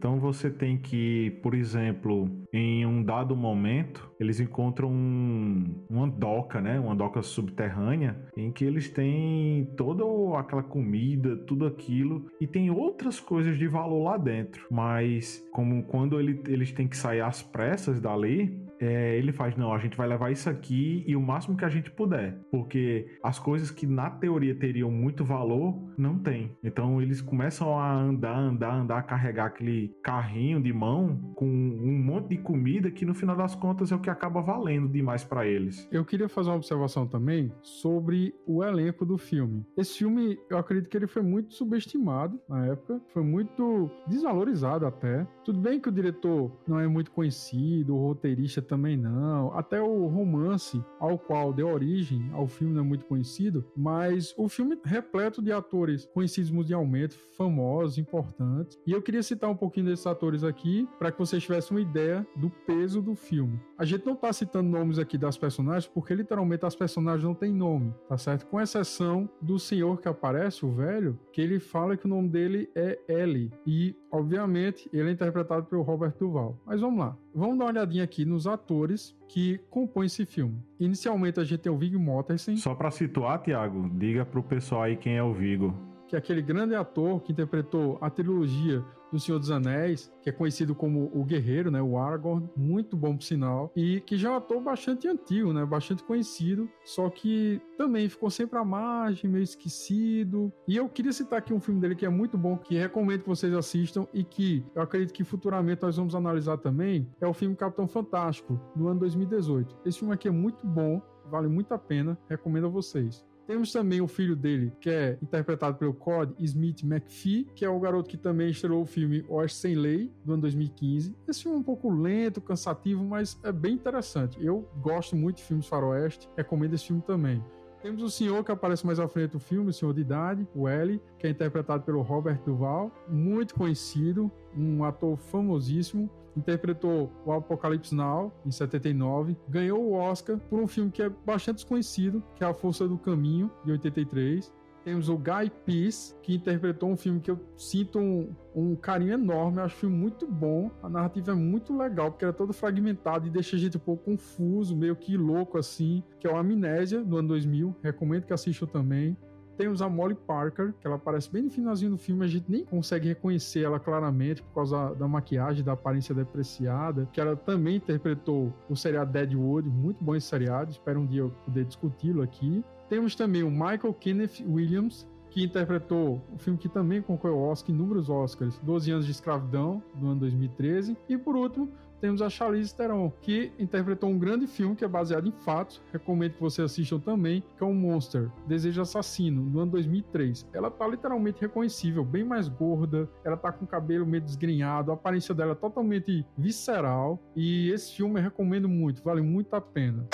Speaker 2: Então você tem que, por exemplo, em um dado momento, eles encontram um, uma doca, né? Uma doca subterrânea, em que eles têm toda aquela comida, tudo aquilo, e tem outras coisas de valor lá dentro. Mas como quando ele, eles têm que sair às pressas dali, é, ele faz, não, a gente vai levar isso aqui e o máximo que a gente puder. Porque as coisas que na teoria teriam muito valor, não tem. Então eles começam a andar, andar, andar, carregar aquele carrinho de mão com um monte de comida que no final das contas é o que acaba valendo demais para eles.
Speaker 1: Eu queria fazer uma observação também sobre o elenco do filme. Esse filme, eu acredito que ele foi muito subestimado na época, foi muito desvalorizado até. Tudo bem que o diretor não é muito conhecido, o roteirista também não. Até o romance ao qual deu origem ao filme não é muito conhecido, mas o filme repleto de atores conhecidos mundialmente, famosos, importantes. E eu queria citar um pouquinho desses atores aqui para que vocês tivessem uma ideia do peso do filme. A gente não tá citando nomes aqui das personagens porque literalmente as personagens não têm nome, tá certo? Com exceção do senhor que aparece, o velho, que ele fala que o nome dele é Ellie e obviamente ele é interpretado pelo Robert Duval. Mas vamos lá. Vamos dar uma olhadinha aqui nos atores que compõem esse filme. Inicialmente a gente tem o Viggo Mortensen.
Speaker 2: Só para situar, Tiago, diga pro pessoal aí quem é o Viggo.
Speaker 1: Que é aquele grande ator que interpretou a trilogia do Senhor dos Anéis, que é conhecido como o Guerreiro, né, o Aragorn, muito bom por sinal, e que já é um ator bastante antigo, né, bastante conhecido, só que também ficou sempre à margem, meio esquecido. E eu queria citar aqui um filme dele que é muito bom, que recomendo que vocês assistam e que eu acredito que futuramente nós vamos analisar também, é o filme Capitão Fantástico, do ano 2018. Esse filme aqui é muito bom, vale muito a pena, recomendo a vocês. Temos também o filho dele, que é interpretado pelo Cod Smith McPhee, que é o garoto que também estrelou o filme Oeste Sem Lei, do ano 2015. Esse filme é um pouco lento, cansativo, mas é bem interessante. Eu gosto muito de filmes faroeste, recomendo esse filme também. Temos o senhor que aparece mais à frente do filme, o senhor de idade, o L, que é interpretado pelo Robert Duval, muito conhecido, um ator famosíssimo interpretou o Apocalipse Now em 79, ganhou o Oscar por um filme que é bastante desconhecido, que é A Força do Caminho de 83. Temos o Guy Pearce, que interpretou um filme que eu sinto um, um carinho enorme. Eu acho filme muito bom. A narrativa é muito legal, porque ela é todo fragmentado e deixa a gente um pouco confuso, meio que louco assim. Que é o Amnésia, do ano 2000. Recomendo que assistam também. Temos a Molly Parker, que ela aparece bem no finalzinho do filme, a gente nem consegue reconhecer ela claramente por causa da maquiagem, da aparência depreciada, que ela também interpretou o seriado Deadwood, muito bom esse seriado, espero um dia eu poder discuti-lo aqui. Temos também o Michael Kenneth Williams, que interpretou o filme que também concorreu ao Oscar, inúmeros Oscars, 12 anos de escravidão, do ano 2013. E por último, temos a Charlize Theron, que interpretou um grande filme que é baseado em fatos. Recomendo que vocês assistam também, que é o Monster, Desejo Assassino, do ano 2003. Ela tá literalmente reconhecível, bem mais gorda, ela tá com o cabelo meio desgrenhado, a aparência dela é totalmente visceral. E esse filme eu recomendo muito, vale muito a pena.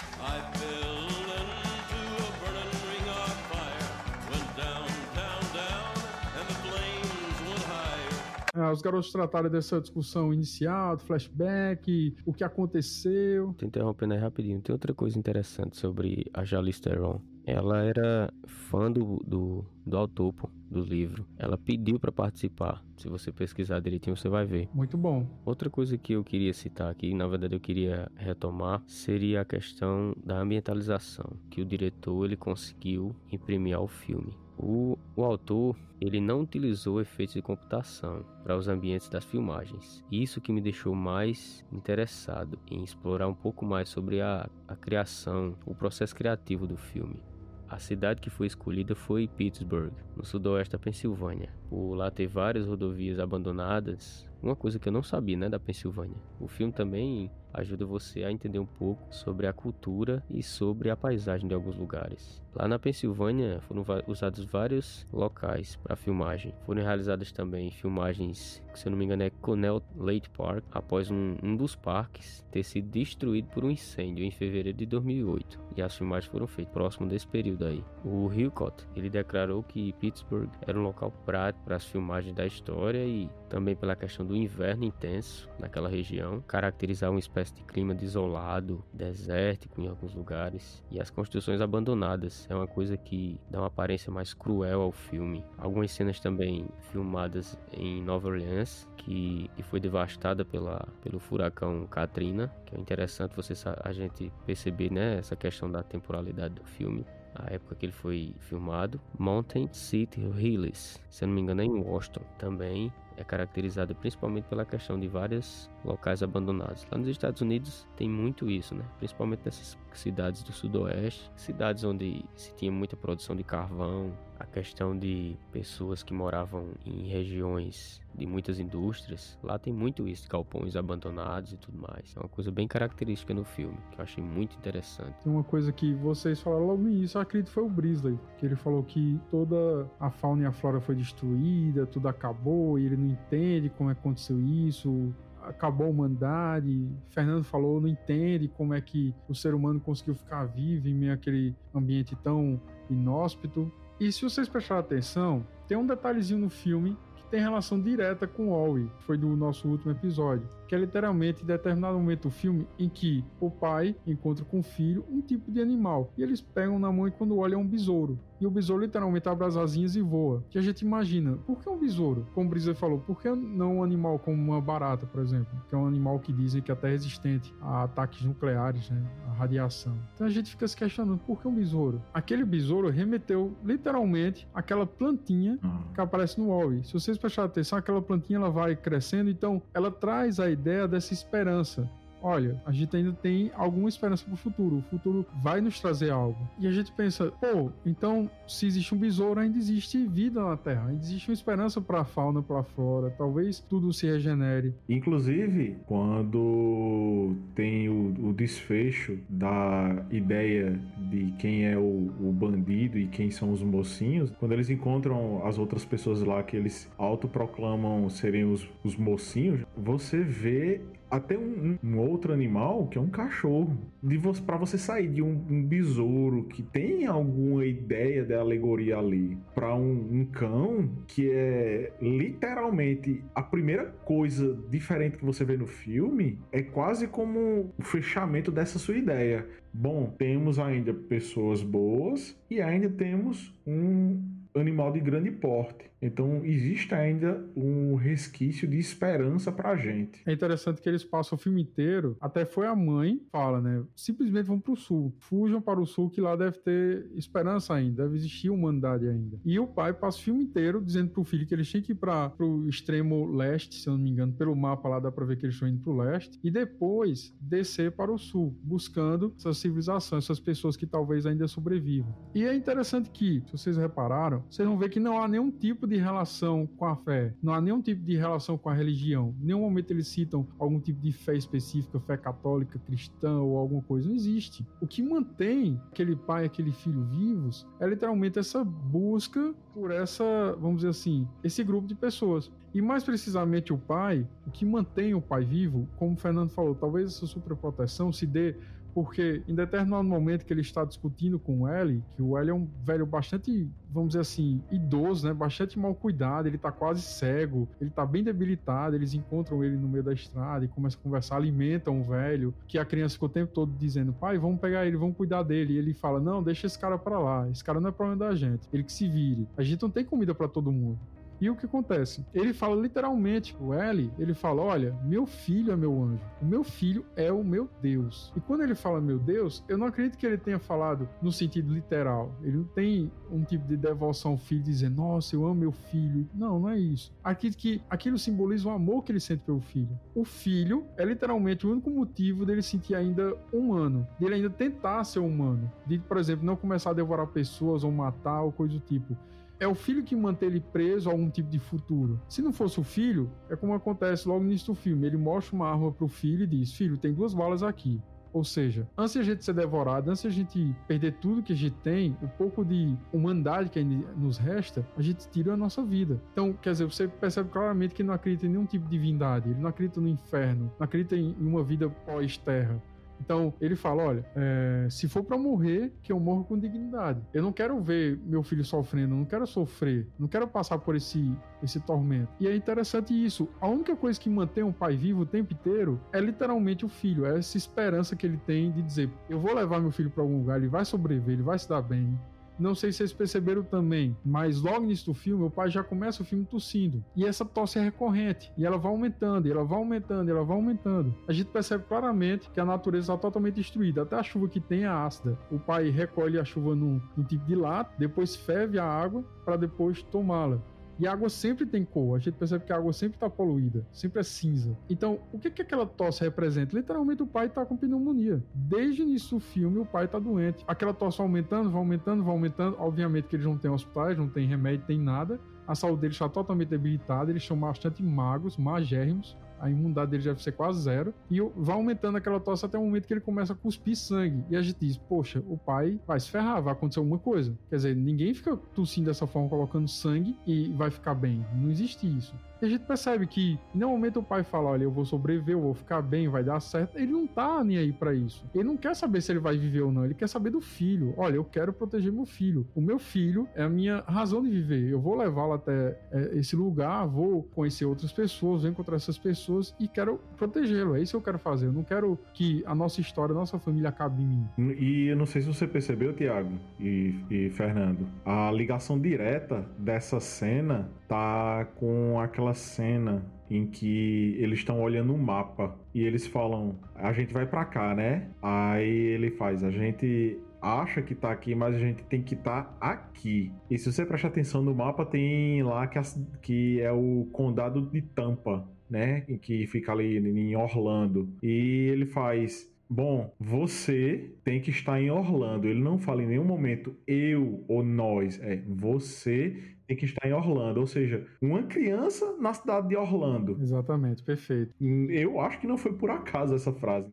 Speaker 1: Os garotos trataram dessa discussão inicial, do flashback, o que aconteceu.
Speaker 3: Tô interrompendo aí rapidinho. Tem outra coisa interessante sobre a Charlize Theron. Ela era fã do, do, do autor do livro. Ela pediu para participar. Se você pesquisar direitinho, você vai ver.
Speaker 1: Muito bom.
Speaker 3: Outra coisa que eu queria citar aqui, na verdade eu queria retomar, seria a questão da ambientalização, que o diretor ele conseguiu imprimir ao filme. O, o autor ele não utilizou efeitos de computação para os ambientes das filmagens. Isso que me deixou mais interessado em explorar um pouco mais sobre a, a criação, o processo criativo do filme. A cidade que foi escolhida foi Pittsburgh, no sudoeste da Pensilvânia. Por lá ter várias rodovias abandonadas, uma coisa que eu não sabia, né, da Pensilvânia. O filme também ajuda você a entender um pouco sobre a cultura e sobre a paisagem de alguns lugares. Lá na Pensilvânia foram usados vários locais para filmagem. Foram realizadas também filmagens, se eu não me engano é Connell Lake Park, após um, um dos parques ter sido destruído por um incêndio em fevereiro de 2008. E as filmagens foram feitas próximo desse período aí. O Hillcott, ele declarou que Pittsburgh era um local prático para as filmagens da história e também pela questão do inverno intenso naquela região, caracterizar uma espécie de clima desolado, desértico em alguns lugares e as construções abandonadas é uma coisa que dá uma aparência mais cruel ao filme. Algumas cenas também filmadas em Nova Orleans, que, que foi devastada pela, pelo furacão Katrina, que é interessante você a gente perceber né, essa questão da temporalidade do filme a época que ele foi filmado. Mountain City Hills, se eu não me engano é em Washington também é caracterizada principalmente pela questão de vários locais abandonados. Lá nos Estados Unidos tem muito isso, né? Principalmente nessas cidades do sudoeste, cidades onde se tinha muita produção de carvão, a questão de pessoas que moravam em regiões de muitas indústrias. Lá tem muito isso, galpões abandonados e tudo mais. É uma coisa bem característica no filme, que eu achei muito interessante.
Speaker 1: Uma coisa que vocês falaram logo eu acredito foi o Brisley, que ele falou que toda a fauna e a flora foi destruída, tudo acabou e ele não entende como é que aconteceu isso, acabou a humanidade. Fernando falou, não entende como é que o ser humano conseguiu ficar vivo em meio àquele ambiente tão inóspito. E se vocês prestarem atenção, tem um detalhezinho no filme que tem relação direta com o Wally, que foi do nosso último episódio que é literalmente em determinado momento do filme em que o pai encontra com o filho um tipo de animal. E eles pegam na mão e quando olham é um besouro. E o besouro literalmente abre as asinhas e voa. Que a gente imagina, por que um besouro? Como o Brisa falou, por que não um animal como uma barata, por exemplo? Que é um animal que dizem que é até resistente a ataques nucleares, né? A radiação. Então a gente fica se questionando, por que um besouro? Aquele besouro remeteu literalmente aquela plantinha uhum. que aparece no Wall. Se vocês prestarem atenção, aquela plantinha ela vai crescendo, então ela traz a ideia dessa esperança olha, a gente ainda tem alguma esperança pro futuro. O futuro vai nos trazer algo. E a gente pensa, pô, então se existe um besouro, ainda existe vida na Terra, ainda existe uma esperança para a fauna, para a flora. Talvez tudo se regenere.
Speaker 2: Inclusive, quando tem o, o desfecho da ideia de quem é o, o, bandido e quem são os mocinhos, quando eles encontram as outras pessoas lá que eles autoproclamam serem os, os mocinhos, você vê até um, um, outro animal que é um cachorro. De você, para você sair de um, um, besouro que tem alguma ideia de alegoria ali para um, um, cão que é literalmente a primeira coisa diferente que você vê no filme é quase como o fechamento dessa sua ideia. Bom, temos ainda pessoas boas e ainda temos um animal de grande porte. Então existe ainda um resquício de esperança pra gente.
Speaker 1: É interessante que eles passam o filme inteiro, até foi a mãe, fala, né? Simplesmente vão pro sul. Fujam para o sul que lá deve ter esperança ainda, deve existir humanidade ainda. E o pai passa o filme inteiro dizendo pro filho que eles tinham que ir para pro extremo leste, se eu não me engano, pelo mapa lá dá para ver que eles estão indo pro leste, e depois descer para o sul, buscando essas civilizações, essas pessoas que talvez ainda sobrevivam. E é interessante que, se vocês repararam, vocês vão ver que não há nenhum tipo de relação com a fé, não há nenhum tipo de relação com a religião. Em nenhum momento eles citam algum tipo de fé específica, fé católica, cristã ou alguma coisa. Não existe. O que mantém aquele pai e aquele filho vivos é literalmente essa busca por essa, vamos dizer assim, esse grupo de pessoas. E mais precisamente o pai, o que mantém o pai vivo, como o Fernando falou, talvez essa superproteção se dê porque em determinado momento que ele está discutindo com o Ellie, que o Ellie é um velho bastante, vamos dizer assim, idoso, né? Bastante mal cuidado, ele está quase cego, ele está bem debilitado, eles encontram ele no meio da estrada e começam a conversar, alimentam o velho, que a criança ficou o tempo todo dizendo, pai, vamos pegar ele, vamos cuidar dele. E ele fala, não, deixa esse cara para lá, esse cara não é problema da gente, ele que se vire. A gente não tem comida para todo mundo. E o que acontece? Ele fala literalmente o L, ele fala: Olha, meu filho é meu anjo, o meu filho é o meu Deus. E quando ele fala meu Deus, eu não acredito que ele tenha falado no sentido literal. Ele não tem um tipo de devoção ao filho, dizer, nossa, eu amo meu filho. Não, não é isso. Acredito que aquilo simboliza o amor que ele sente pelo filho. O filho é literalmente o único motivo dele sentir ainda humano, dele ainda tentar ser humano. De, por exemplo, não começar a devorar pessoas ou matar ou coisa do tipo é o filho que mantém ele preso a algum tipo de futuro. Se não fosse o filho, é como acontece logo no início do filme. Ele mostra uma arma pro filho e diz: Filho, tem duas balas aqui. Ou seja, antes de a gente ser devorado, antes de a gente perder tudo que a gente tem, o pouco de humanidade que ainda nos resta, a gente tira a nossa vida. Então, quer dizer, você percebe claramente que ele não acredita em nenhum tipo de divindade, ele não acredita no inferno, não acredita em uma vida pós-terra. Então, ele fala: olha, é, se for para morrer, que eu morro com dignidade. Eu não quero ver meu filho sofrendo, não quero sofrer, não quero passar por esse, esse tormento. E é interessante isso. A única coisa que mantém um pai vivo o tempo inteiro é literalmente o filho, é essa esperança que ele tem de dizer: eu vou levar meu filho para algum lugar, ele vai sobreviver, ele vai se dar bem. Não sei se vocês perceberam também, mas logo nisso do filme, o pai já começa o filme tossindo. E essa tosse é recorrente. E ela vai aumentando, ela vai aumentando, ela vai aumentando. A gente percebe claramente que a natureza está totalmente destruída. Até a chuva que tem é ácida. O pai recolhe a chuva num, num tipo de lata, depois ferve a água para depois tomá-la. E a água sempre tem cor. A gente percebe que a água sempre está poluída, sempre é cinza. Então, o que, que aquela tosse representa? Literalmente, o pai está com pneumonia. Desde o início do filme, o pai está doente. Aquela tosse vai aumentando, vai aumentando, vai aumentando. Obviamente que eles não têm hospitais, não tem remédio, tem nada. A saúde deles está totalmente debilitada, eles são bastante magros, magérrimos a imunidade dele já deve ser quase zero, e vai aumentando aquela tosse até o momento que ele começa a cuspir sangue. E a gente diz, poxa, o pai vai se ferrar, vai acontecer alguma coisa. Quer dizer, ninguém fica tossindo dessa forma, colocando sangue e vai ficar bem. Não existe isso. E a gente percebe que, em nenhum momento o pai fala, olha, eu vou sobreviver, eu vou ficar bem, vai dar certo. Ele não tá nem aí para isso. Ele não quer saber se ele vai viver ou não, ele quer saber do filho. Olha, eu quero proteger meu filho. O meu filho é a minha razão de viver. Eu vou levá-lo até é, esse lugar, vou conhecer outras pessoas, vou encontrar essas pessoas e quero protegê-lo. É isso que eu quero fazer. Eu não quero que a nossa história, a nossa família acabe em mim.
Speaker 2: E eu não sei se você percebeu, Tiago e, e Fernando, a ligação direta dessa cena tá com aquela cena em que eles estão olhando um mapa e eles falam: "A gente vai para cá, né?". Aí ele faz: "A gente acha que tá aqui, mas a gente tem que estar tá aqui". E se você prestar atenção no mapa, tem lá que, que é o condado de Tampa, né? Que fica ali em Orlando. E ele faz Bom, você tem que estar em Orlando. Ele não fala em nenhum momento eu ou nós. É você tem que estar em Orlando. Ou seja, uma criança na cidade de Orlando.
Speaker 1: Exatamente, perfeito.
Speaker 2: Eu acho que não foi por acaso essa frase.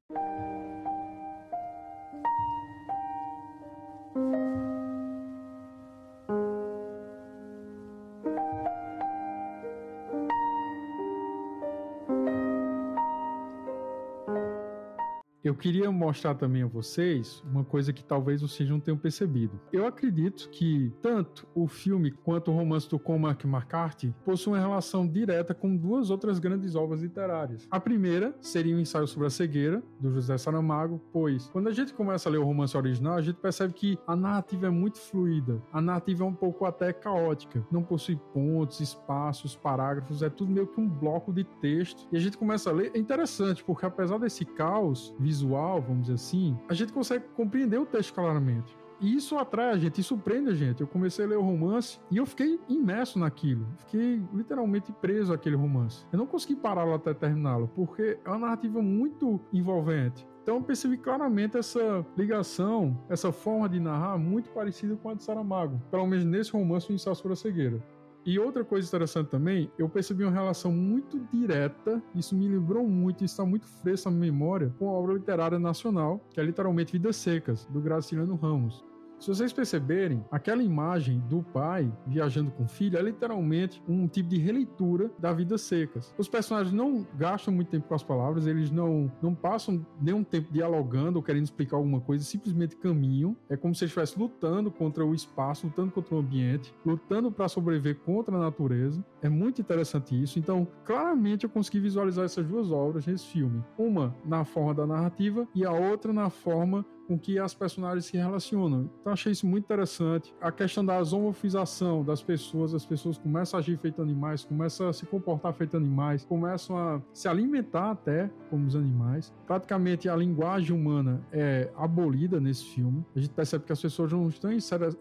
Speaker 1: Eu queria mostrar também a vocês uma coisa que talvez vocês não tenham percebido. Eu acredito que tanto o filme quanto o romance do Cormac McCarthy possuem uma relação direta com duas outras grandes obras literárias. A primeira seria o ensaio sobre a cegueira, do José Saramago, pois quando a gente começa a ler o romance original, a gente percebe que a narrativa é muito fluida, a narrativa é um pouco até caótica, não possui pontos, espaços, parágrafos, é tudo meio que um bloco de texto. E a gente começa a ler, é interessante, porque apesar desse caos visual, vamos dizer assim, a gente consegue compreender o texto claramente. E isso atrai a gente, isso prende a gente. Eu comecei a ler o romance e eu fiquei imerso naquilo. Fiquei literalmente preso àquele romance. Eu não consegui parar até terminá-lo, porque é uma narrativa muito envolvente. Então eu percebi claramente essa ligação, essa forma de narrar muito parecida com a de Saramago. Pelo menos nesse romance, o Ensaio sobre a Cegueira. E outra coisa interessante também, eu percebi uma relação muito direta, isso me lembrou muito, isso está muito fresco na minha memória, com a obra literária nacional, que é literalmente Vidas Secas, do Graciliano Ramos. Se vocês perceberem, aquela imagem do pai viajando com o filho é literalmente um tipo de releitura da Vidas Secas. Os personagens não gastam muito tempo com as palavras, eles não, não passam nenhum tempo dialogando ou querendo explicar alguma coisa, simplesmente caminham. É como se eles estivessem lutando contra o espaço, lutando contra o ambiente, lutando para sobreviver contra a natureza. É muito interessante isso. Então, claramente eu consegui visualizar essas duas obras nesse filme. Uma na forma da narrativa e a outra na forma com que as personagens se relacionam. Então achei isso muito interessante. A questão da zoomorfização das pessoas, as pessoas começam a agir feito animais, começam a se comportar feito animais, começam a se alimentar até como os animais. Praticamente a linguagem humana é abolida nesse filme. A gente percebe que as pessoas não estão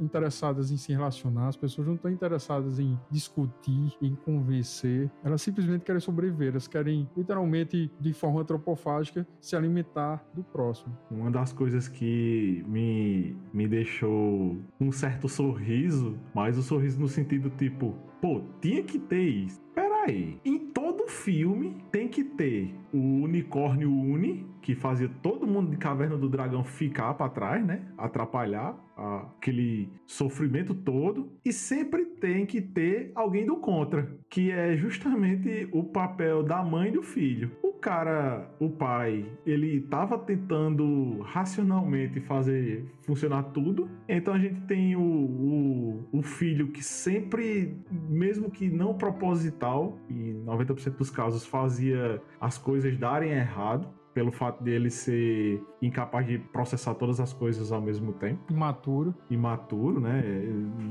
Speaker 1: interessadas em se relacionar, as pessoas não estão interessadas em discutir, em convencer. Elas simplesmente querem sobreviver, elas querem literalmente de forma antropofágica se alimentar do próximo.
Speaker 2: Uma das coisas que me, me deixou um certo sorriso, mas o sorriso no sentido tipo, pô, tinha que ter isso. Peraí, em todo filme tem que ter o unicórnio Uni, que fazia todo mundo de Caverna do Dragão ficar para trás, né? Atrapalhar aquele sofrimento todo. E sempre tem que ter alguém do contra, que é justamente o papel da mãe e do filho. O cara, o pai, ele tava tentando racionalmente fazer funcionar tudo. Então a gente tem o, o, o filho que sempre, mesmo que não proposital, e 90% dos casos fazia as coisas darem errado pelo fato dele ser incapaz de processar todas as coisas ao mesmo tempo.
Speaker 1: Imaturo.
Speaker 2: Imaturo, né?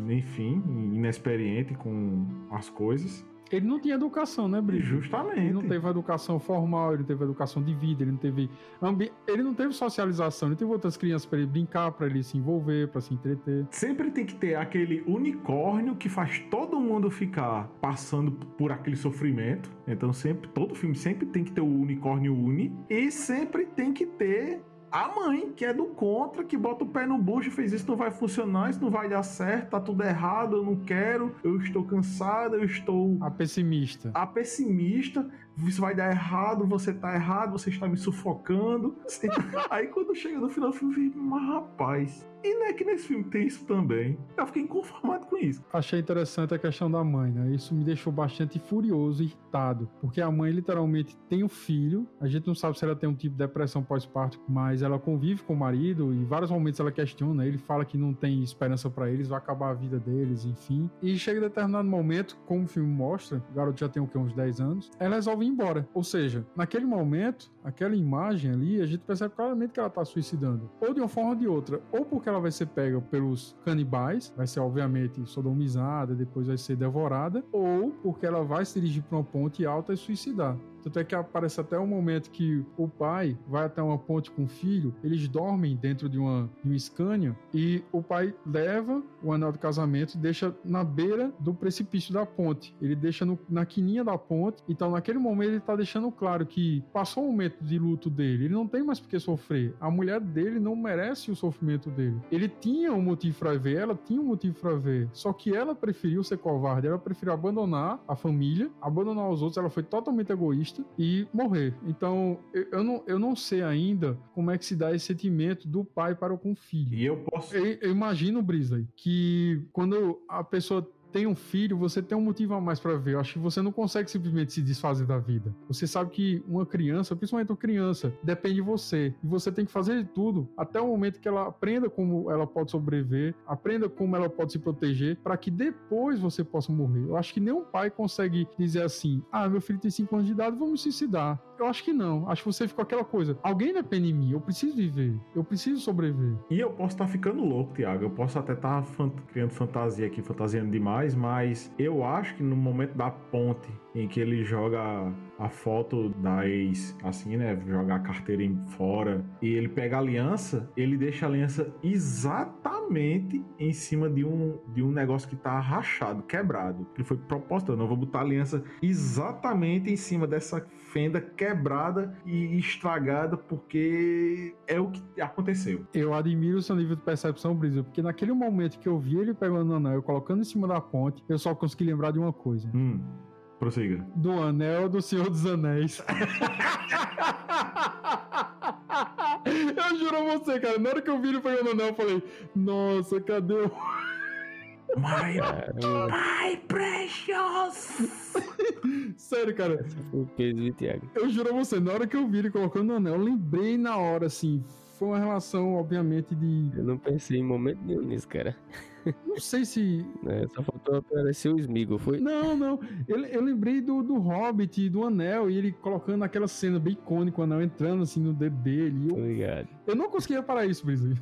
Speaker 2: Enfim, inexperiente com as coisas.
Speaker 1: Ele não tinha educação, né, Brito?
Speaker 2: Justamente.
Speaker 1: Ele não teve educação formal, ele não teve educação de vida, ele não teve ambi... ele não teve socialização, ele teve outras crianças para ele brincar, para ele se envolver, para se entreter.
Speaker 2: Sempre tem que ter aquele unicórnio que faz todo mundo ficar passando por aquele sofrimento. Então sempre todo filme sempre tem que ter o unicórnio uni e sempre tem que ter a mãe, que é do contra, que bota o pé no bucho e fez isso não vai funcionar, isso não vai dar certo, tá tudo errado, eu não quero, eu estou cansada, eu estou.
Speaker 1: A pessimista.
Speaker 2: A pessimista, isso vai dar errado, você tá errado, você está me sufocando. Aí quando chega no final do filme, mas rapaz, e não é que nesse filme tem isso também. Eu fiquei inconformado com isso.
Speaker 1: Achei interessante a questão da mãe, né? Isso me deixou bastante furioso, irritado. Porque a mãe literalmente tem um filho. A gente não sabe se ela tem um tipo de depressão pós-parto, mas ela convive com o marido e em vários momentos ela questiona. Ele fala que não tem esperança para eles, vai acabar a vida deles, enfim. E chega em determinado momento, como o filme mostra, o garoto já tem o que, uns 10 anos, ela resolve embora. Ou seja, naquele momento, aquela imagem ali, a gente percebe claramente que ela tá suicidando. Ou de uma forma ou de outra. Ou porque ela vai ser pega pelos canibais, vai ser obviamente sodomizada, depois vai ser devorada, ou porque ela vai se dirigir para uma ponte alta e suicidar. Tanto é que aparece até um momento que o pai vai até uma ponte com o filho, eles dormem dentro de uma, de uma Scania e o pai leva o anel do casamento e deixa na beira do precipício da ponte. Ele deixa no, na quininha da ponte. Então, naquele momento, ele está deixando claro que passou o momento de luto dele. Ele não tem mais por que sofrer. A mulher dele não merece o sofrimento dele. Ele tinha um motivo para ver, ela tinha um motivo para ver. Só que ela preferiu ser covarde. Ela preferiu abandonar a família, abandonar os outros. Ela foi totalmente egoísta e morrer. Então, eu, eu, não, eu não sei ainda como é que se dá esse sentimento do pai para com o filho.
Speaker 2: E eu posso.
Speaker 1: Eu, eu imagino, Brisa, que quando a pessoa tem um filho, você tem um motivo a mais para ver. Eu acho que você não consegue simplesmente se desfazer da vida. Você sabe que uma criança, principalmente uma criança, depende de você. E você tem que fazer de tudo até o momento que ela aprenda como ela pode sobreviver, aprenda como ela pode se proteger, para que depois você possa morrer. Eu acho que nenhum pai consegue dizer assim: ah, meu filho tem 5 anos de idade, vamos suicidar. Eu acho que não. Acho que você ficou aquela coisa. Alguém depende de mim. Eu preciso viver. Eu preciso sobreviver.
Speaker 2: E eu posso estar tá ficando louco, Tiago. Eu posso até estar tá fant criando fantasia aqui, fantasiando demais, mas eu acho que no momento da ponte em que ele joga a foto da ex, assim, né? Joga a carteira fora e ele pega a aliança, ele deixa a aliança exatamente em cima de um, de um negócio que tá rachado, quebrado. Ele foi proposital, não vou botar a aliança exatamente em cima dessa fenda quebrada e estragada porque é o que aconteceu.
Speaker 1: Eu admiro o seu nível de percepção, Brisa, porque naquele momento que eu vi ele pegando o anel, colocando em cima da ponte, eu só consegui lembrar de uma coisa.
Speaker 2: Hum. Prossiga.
Speaker 1: Do anel do Senhor dos Anéis. eu juro a você, cara. Na hora que eu vi ele pegando o anel, eu falei: Nossa, cadê o.
Speaker 2: My, my precious!
Speaker 1: Sério, cara. Eu juro a você, na hora que eu vi ele colocando o anel, eu lembrei na hora, assim. Foi uma relação, obviamente, de.
Speaker 3: Eu não pensei em momento nenhum nisso, cara.
Speaker 1: Não sei se.
Speaker 3: É, só faltou aparecer o Smeagol, foi?
Speaker 1: Não, não. Eu, eu lembrei do, do Hobbit, do Anel, e ele colocando aquela cena bem icônica, o Anel entrando assim no dedo dele. Eu,
Speaker 3: Obrigado.
Speaker 1: Eu não conseguia parar isso, Brisley.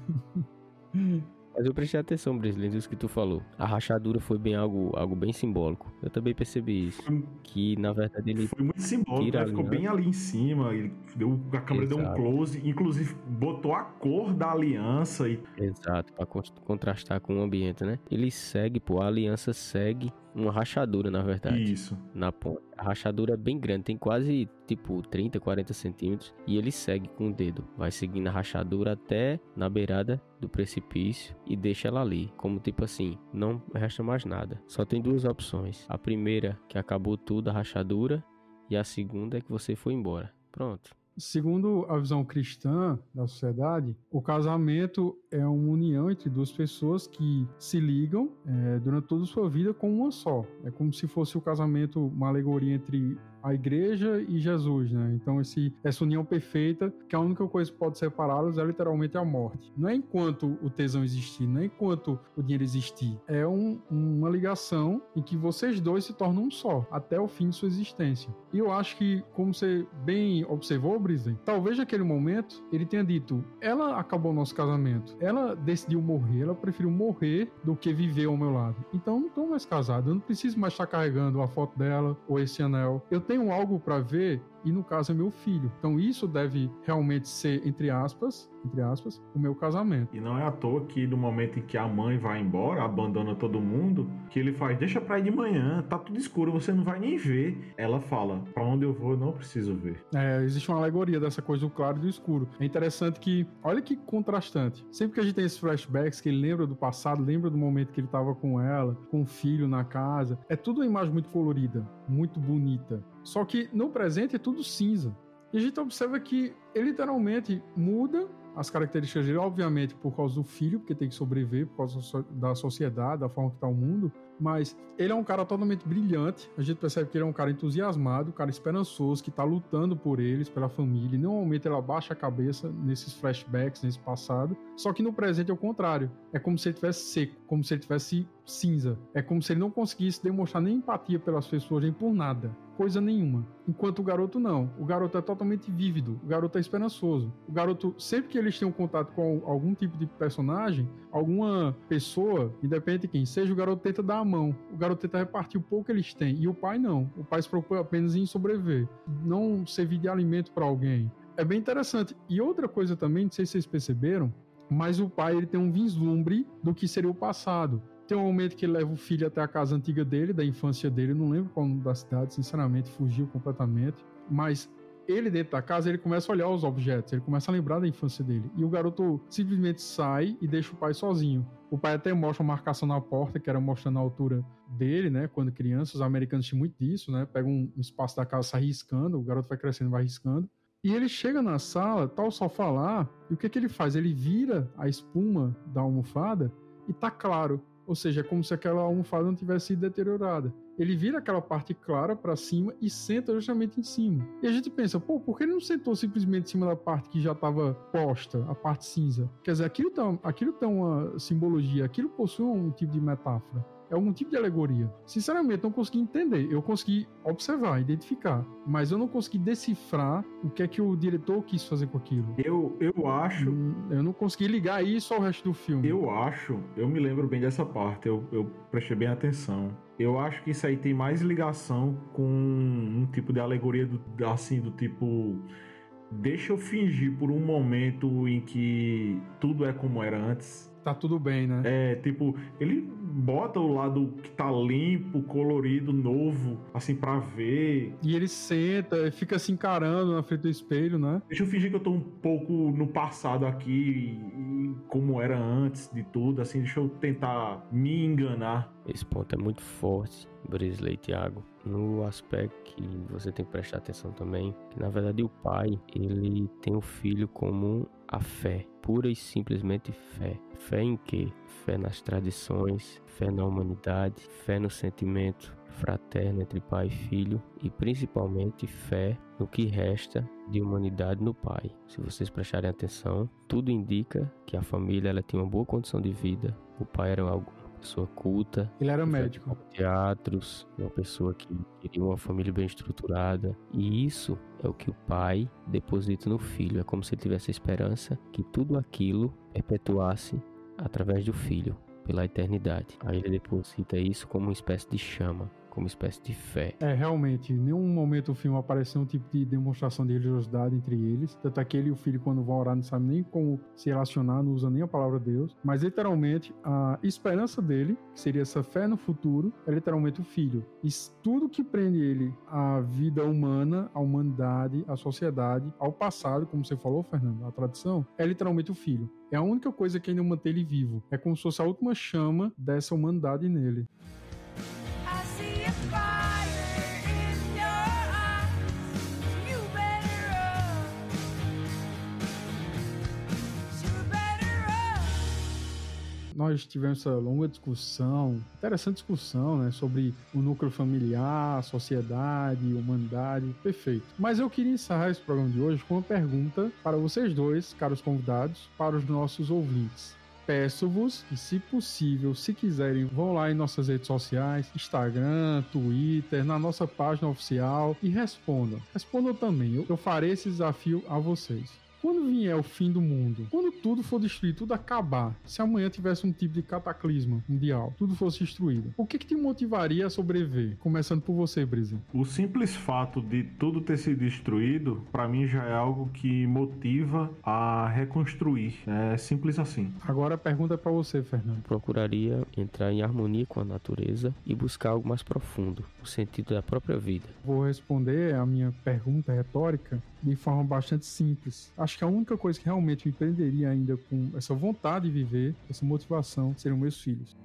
Speaker 3: Mas eu prestei atenção, Breslin, nisso que tu falou. A rachadura foi bem algo, algo bem simbólico. Eu também percebi isso. Foi, que na verdade ele.
Speaker 2: Foi muito simbólico, né? ficou bem ali em cima. Ele deu, a câmera Exato. deu um close, inclusive botou a cor da aliança. E...
Speaker 3: Exato, pra contrastar com o ambiente, né? Ele segue, pô, a aliança segue uma rachadura, na verdade.
Speaker 2: Isso.
Speaker 3: Na ponta. A rachadura é bem grande, tem quase tipo 30, 40 centímetros. E ele segue com o dedo. Vai seguindo a rachadura até na beirada do precipício e deixa ela ali. Como tipo assim, não resta mais nada. Só tem duas opções. A primeira, que acabou tudo, a rachadura. E a segunda é que você foi embora. Pronto.
Speaker 1: Segundo a visão cristã da sociedade, o casamento é uma união entre duas pessoas que se ligam é, durante toda a sua vida com uma só. É como se fosse o casamento uma alegoria entre a igreja e Jesus, né? Então esse, essa união perfeita, que a única coisa que pode separá-los é literalmente a morte. Não é enquanto o tesão existir, não é enquanto o dinheiro existir. É um, uma ligação em que vocês dois se tornam um só, até o fim de sua existência. E eu acho que, como você bem observou, Brisbane, talvez naquele momento ele tenha dito: ela acabou o nosso casamento, ela decidiu morrer, ela preferiu morrer do que viver ao meu lado. Então eu não estou mais casado, eu não preciso mais estar carregando a foto dela ou esse anel. Eu tenho algo para ver e no caso é meu filho. Então isso deve realmente ser entre aspas, entre aspas, o meu casamento.
Speaker 2: E não é à toa que no momento em que a mãe vai embora, abandona todo mundo, que ele faz, deixa pra ir de manhã, tá tudo escuro, você não vai nem ver. Ela fala, para onde eu vou, não preciso ver.
Speaker 1: É, existe uma alegoria dessa coisa do claro e do escuro. É interessante que, olha que contrastante. Sempre que a gente tem esses flashbacks, que ele lembra do passado, lembra do momento que ele tava com ela, com o filho na casa, é tudo uma imagem muito colorida, muito bonita. Só que no presente é tudo cinza. E a gente observa que ele literalmente muda as características dele, obviamente, por causa do filho, porque tem que sobreviver, por causa da sociedade, da forma que está o mundo. Mas ele é um cara totalmente brilhante. A gente percebe que ele é um cara entusiasmado, um cara esperançoso, que está lutando por eles, pela família. E normalmente ele abaixa a cabeça nesses flashbacks, nesse passado. Só que no presente é o contrário. É como se ele tivesse seco, como se ele tivesse cinza. É como se ele não conseguisse demonstrar nem empatia pelas pessoas, nem por nada coisa nenhuma. Enquanto o garoto não. O garoto é totalmente vívido, o garoto é esperançoso. O garoto, sempre que eles têm um contato com algum tipo de personagem, alguma pessoa, independente de quem seja, o garoto tenta dar a mão. O garoto tenta repartir o pouco que eles têm. E o pai não. O pai se preocupa apenas em sobreviver, não servir de alimento para alguém. É bem interessante. E outra coisa também, não sei se vocês perceberam, mas o pai ele tem um vislumbre do que seria o passado. Tem um momento que ele leva o filho até a casa antiga dele, da infância dele, não lembro qual nome da cidade, sinceramente, fugiu completamente. Mas ele dentro da casa, ele começa a olhar os objetos, ele começa a lembrar da infância dele. E o garoto simplesmente sai e deixa o pai sozinho. O pai até mostra uma marcação na porta, que era mostrando a altura dele, né? Quando criança, os americanos tinham muito disso, né? Pega um espaço da casa, sai o garoto vai crescendo, vai riscando. E ele chega na sala, tá o sofá lá, e o que que ele faz? Ele vira a espuma da almofada e tá claro. Ou seja, é como se aquela almofada não tivesse sido deteriorada. Ele vira aquela parte clara para cima e senta justamente em cima. E a gente pensa, pô, por que ele não sentou simplesmente em cima da parte que já estava posta, a parte cinza? Quer dizer, aquilo tem, aquilo tem uma simbologia, aquilo possui um tipo de metáfora é algum tipo de alegoria. Sinceramente, não consegui entender. Eu consegui observar, identificar, mas eu não consegui decifrar o que é que o diretor quis fazer com aquilo.
Speaker 2: Eu, eu acho.
Speaker 1: Hum, eu não consegui ligar isso ao resto do filme.
Speaker 2: Eu acho, eu me lembro bem dessa parte, eu, eu prestei bem atenção. Eu acho que isso aí tem mais ligação com um tipo de alegoria do, assim, do tipo deixa eu fingir por um momento em que tudo é como era antes.
Speaker 1: Tá tudo bem, né?
Speaker 2: É, tipo, ele bota o lado que tá limpo, colorido, novo, assim, pra ver.
Speaker 1: E ele senta, e fica se encarando na frente do espelho, né?
Speaker 2: Deixa eu fingir que eu tô um pouco no passado aqui, como era antes de tudo, assim, deixa eu tentar me enganar.
Speaker 3: Esse ponto é muito forte, Brisley e Thiago no aspecto que você tem que prestar atenção também, que na verdade o pai, ele tem o filho como a fé, pura e simplesmente fé. Fé em quê? Fé nas tradições, fé na humanidade, fé no sentimento fraterno entre pai e filho e principalmente fé no que resta de humanidade no pai. Se vocês prestarem atenção, tudo indica que a família ela tinha uma boa condição de vida. O pai era algo pessoa culta.
Speaker 1: Ele era médico.
Speaker 3: Teatros, uma pessoa que queria uma família bem estruturada. E isso é o que o pai deposita no filho. É como se ele tivesse a esperança que tudo aquilo perpetuasse através do filho, pela eternidade. Aí ele deposita isso como uma espécie de chama como espécie de fé.
Speaker 1: É, realmente, em nenhum momento o filme apareceu um tipo de demonstração de religiosidade entre eles. Tanto é que ele e o filho, quando vão orar, não sabem nem como se relacionar, não usa nem a palavra Deus. Mas literalmente, a esperança dele, que seria essa fé no futuro, é literalmente o filho. E tudo que prende ele à vida humana, à humanidade, à sociedade, ao passado, como você falou, Fernando, a tradição, é literalmente o filho. É a única coisa que ainda mantém ele vivo. É como se fosse a última chama dessa humanidade nele. Nós tivemos essa longa discussão, interessante discussão, né, sobre o núcleo familiar, sociedade, humanidade, perfeito. Mas eu queria encerrar esse programa de hoje com uma pergunta para vocês dois, caros convidados, para os nossos ouvintes peço-vos que, se possível, se quiserem, vão lá em nossas redes sociais, Instagram, Twitter, na nossa página oficial e respondam. Respondam também. Eu, eu farei esse desafio a vocês. Quando vier o fim do mundo, quando tudo for destruído, tudo acabar, se amanhã tivesse um tipo de cataclisma mundial, tudo fosse destruído, o que, que te motivaria a sobreviver? Começando por você, Brisa.
Speaker 2: O simples fato de tudo ter sido destruído, para mim já é algo que motiva a reconstruir. É simples assim.
Speaker 1: Agora a pergunta é para você, Fernando.
Speaker 3: Procuraria entrar em harmonia com a natureza e buscar algo mais profundo, o sentido da própria vida.
Speaker 1: Vou responder a minha pergunta retórica de forma bastante simples. Acho que a única coisa que realmente me prenderia ainda com essa vontade de viver, essa motivação, seriam meus filhos.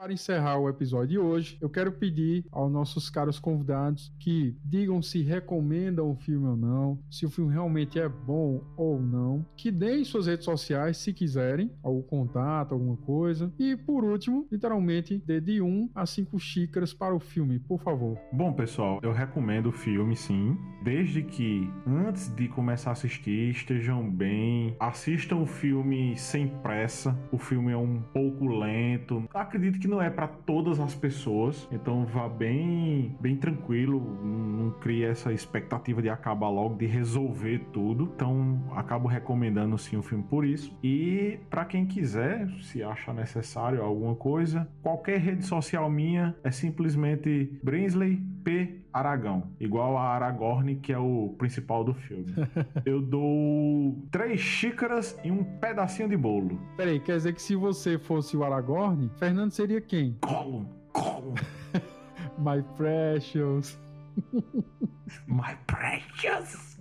Speaker 1: Para encerrar o episódio de hoje, eu quero pedir aos nossos caros convidados que digam se recomendam o filme ou não, se o filme realmente é bom ou não, que deem suas redes sociais se quiserem, algum contato, alguma coisa. E por último, literalmente, dê de 1 a 5 xícaras para o filme, por favor.
Speaker 2: Bom, pessoal, eu recomendo o filme sim, desde que antes de começar a assistir estejam bem, assistam o filme sem pressa. O filme é um pouco lento. Acredito que não não é para todas as pessoas, então vá bem, bem tranquilo, não crie essa expectativa de acabar logo, de resolver tudo. Então, acabo recomendando sim o filme por isso. E para quem quiser, se achar necessário alguma coisa, qualquer rede social minha é simplesmente Brinsley P Aragão, igual a Aragorn, que é o principal do filme. Eu dou três xícaras e um pedacinho de bolo.
Speaker 1: Peraí, quer dizer que se você fosse o Aragorn, Fernando seria quem?
Speaker 2: Gollum, Gollum.
Speaker 1: My precious.
Speaker 2: My precious.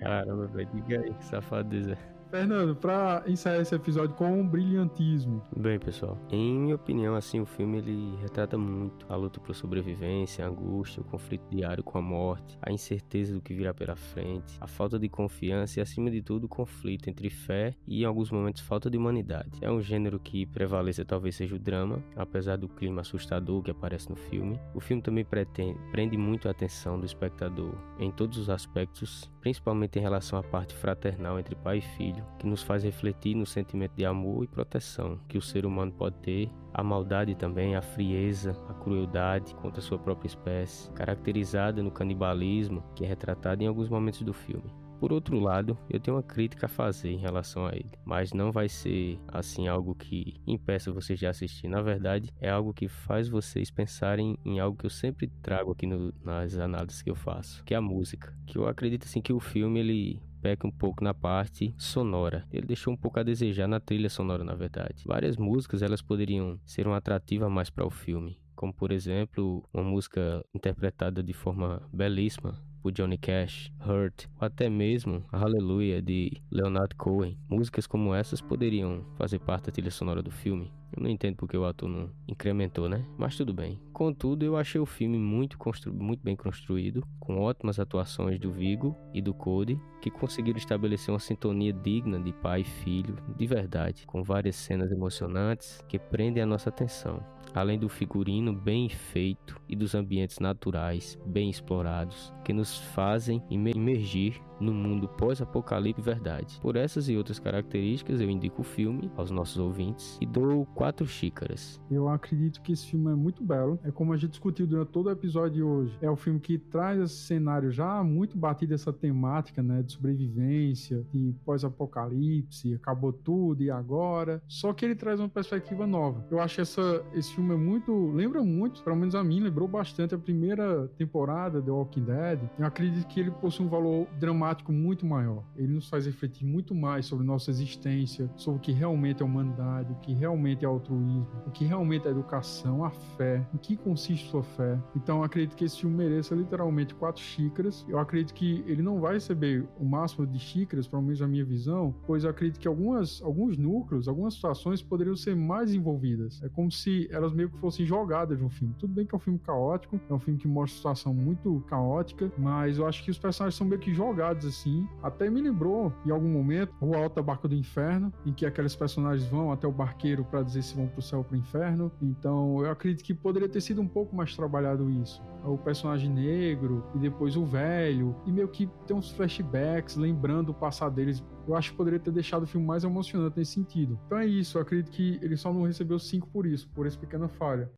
Speaker 3: Caramba, velho, diga aí, que safadeza.
Speaker 1: Fernando, para encerrar esse episódio com um brilhantismo.
Speaker 3: Bem, pessoal, em minha opinião, assim, o filme ele retrata muito a luta por sobrevivência, a angústia, o conflito diário com a morte, a incerteza do que virá pela frente, a falta de confiança e, acima de tudo, o conflito entre fé e, em alguns momentos, falta de humanidade. É um gênero que prevaleça talvez seja o drama, apesar do clima assustador que aparece no filme. O filme também pretende, prende muito a atenção do espectador em todos os aspectos, principalmente em relação à parte fraternal entre pai e filho, que nos faz refletir no sentimento de amor e proteção que o ser humano pode ter, a maldade também, a frieza, a crueldade contra a sua própria espécie, caracterizada no canibalismo que é retratado em alguns momentos do filme. Por outro lado, eu tenho uma crítica a fazer em relação a ele, mas não vai ser assim algo que impeça vocês de assistir. Na verdade, é algo que faz vocês pensarem em algo que eu sempre trago aqui no, nas análises que eu faço, que é a música. Que eu acredito assim que o filme ele peca um pouco na parte sonora. Ele deixou um pouco a desejar na trilha sonora, na verdade. Várias músicas elas poderiam ser uma atrativa mais para o filme, como por exemplo, uma música interpretada de forma belíssima por Johnny Cash, Hurt, ou até mesmo a Hallelujah de Leonard Cohen. Músicas como essas poderiam fazer parte da trilha sonora do filme. Eu não entendo porque o ator não incrementou, né? Mas tudo bem. Contudo, eu achei o filme muito, constru... muito bem construído, com ótimas atuações do Vigo e do Cody, que conseguiram estabelecer uma sintonia digna de pai e filho, de verdade, com várias cenas emocionantes que prendem a nossa atenção além do figurino bem feito e dos ambientes naturais bem explorados, que nos fazem imergir no mundo pós-apocalipse verdade. Por essas e outras características, eu indico o filme aos nossos ouvintes e dou quatro xícaras.
Speaker 1: Eu acredito que esse filme é muito belo. É como a gente discutiu durante todo o episódio de hoje. É o filme que traz esse cenário já muito batido essa temática, né, de sobrevivência, de pós-apocalipse, acabou tudo e agora. Só que ele traz uma perspectiva nova. Eu acho essa esse filme é muito, lembra muito, pelo menos a mim lembrou bastante a primeira temporada de Walking Dead. Eu acredito que ele possui um valor dramático muito maior. Ele nos faz refletir muito mais sobre nossa existência, sobre o que realmente é humanidade, o que realmente é altruísmo, o que realmente é educação, a fé, em que consiste sua fé. Então, acredito que esse filme mereça literalmente quatro xícaras. Eu acredito que ele não vai receber o máximo de xícaras, pelo menos a minha visão, pois eu acredito que algumas, alguns núcleos, algumas situações poderiam ser mais envolvidas. É como se elas meio que fossem jogadas no filme. Tudo bem que é um filme caótico, é um filme que mostra uma situação muito caótica, mas eu acho que os personagens são meio que jogados assim. Até me lembrou, em algum momento, o Alta Barca do Inferno, em que aqueles personagens vão até o barqueiro para dizer se vão pro céu ou pro inferno. Então, eu acredito que poderia ter sido um pouco mais trabalhado isso. O personagem negro e depois o velho, e meio que tem uns flashbacks lembrando o passado deles. Eu acho que poderia ter deixado o filme mais emocionante nesse sentido. Então é isso, eu acredito que ele só não recebeu 5 por isso, por essa pequena falha.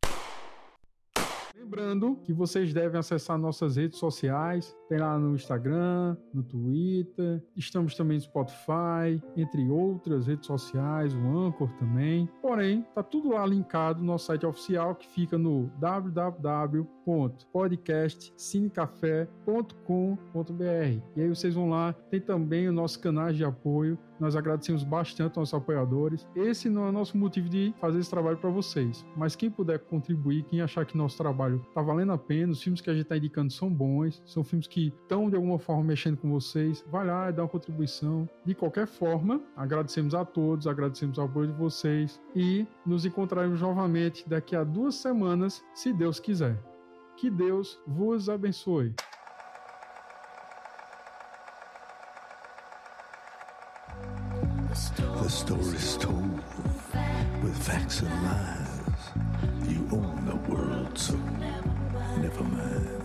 Speaker 1: Lembrando que vocês devem acessar nossas redes sociais, tem lá no Instagram, no Twitter, estamos também no Spotify, entre outras redes sociais, o Anchor também. Porém, tá tudo lá linkado no nosso site oficial que fica no www.podcastcinecafé.com.br. E aí vocês vão lá, tem também o nosso canal de apoio nós agradecemos bastante aos apoiadores. Esse não é o nosso motivo de fazer esse trabalho para vocês, mas quem puder contribuir, quem achar que nosso trabalho tá valendo a pena, os filmes que a gente tá indicando são bons, são filmes que estão de alguma forma mexendo com vocês, vai lá e dá uma contribuição. De qualquer forma, agradecemos a todos, agradecemos ao apoio de vocês e nos encontraremos novamente daqui a duas semanas, se Deus quiser. Que Deus vos abençoe. Story's told with facts and lies. You own the world, so never mind.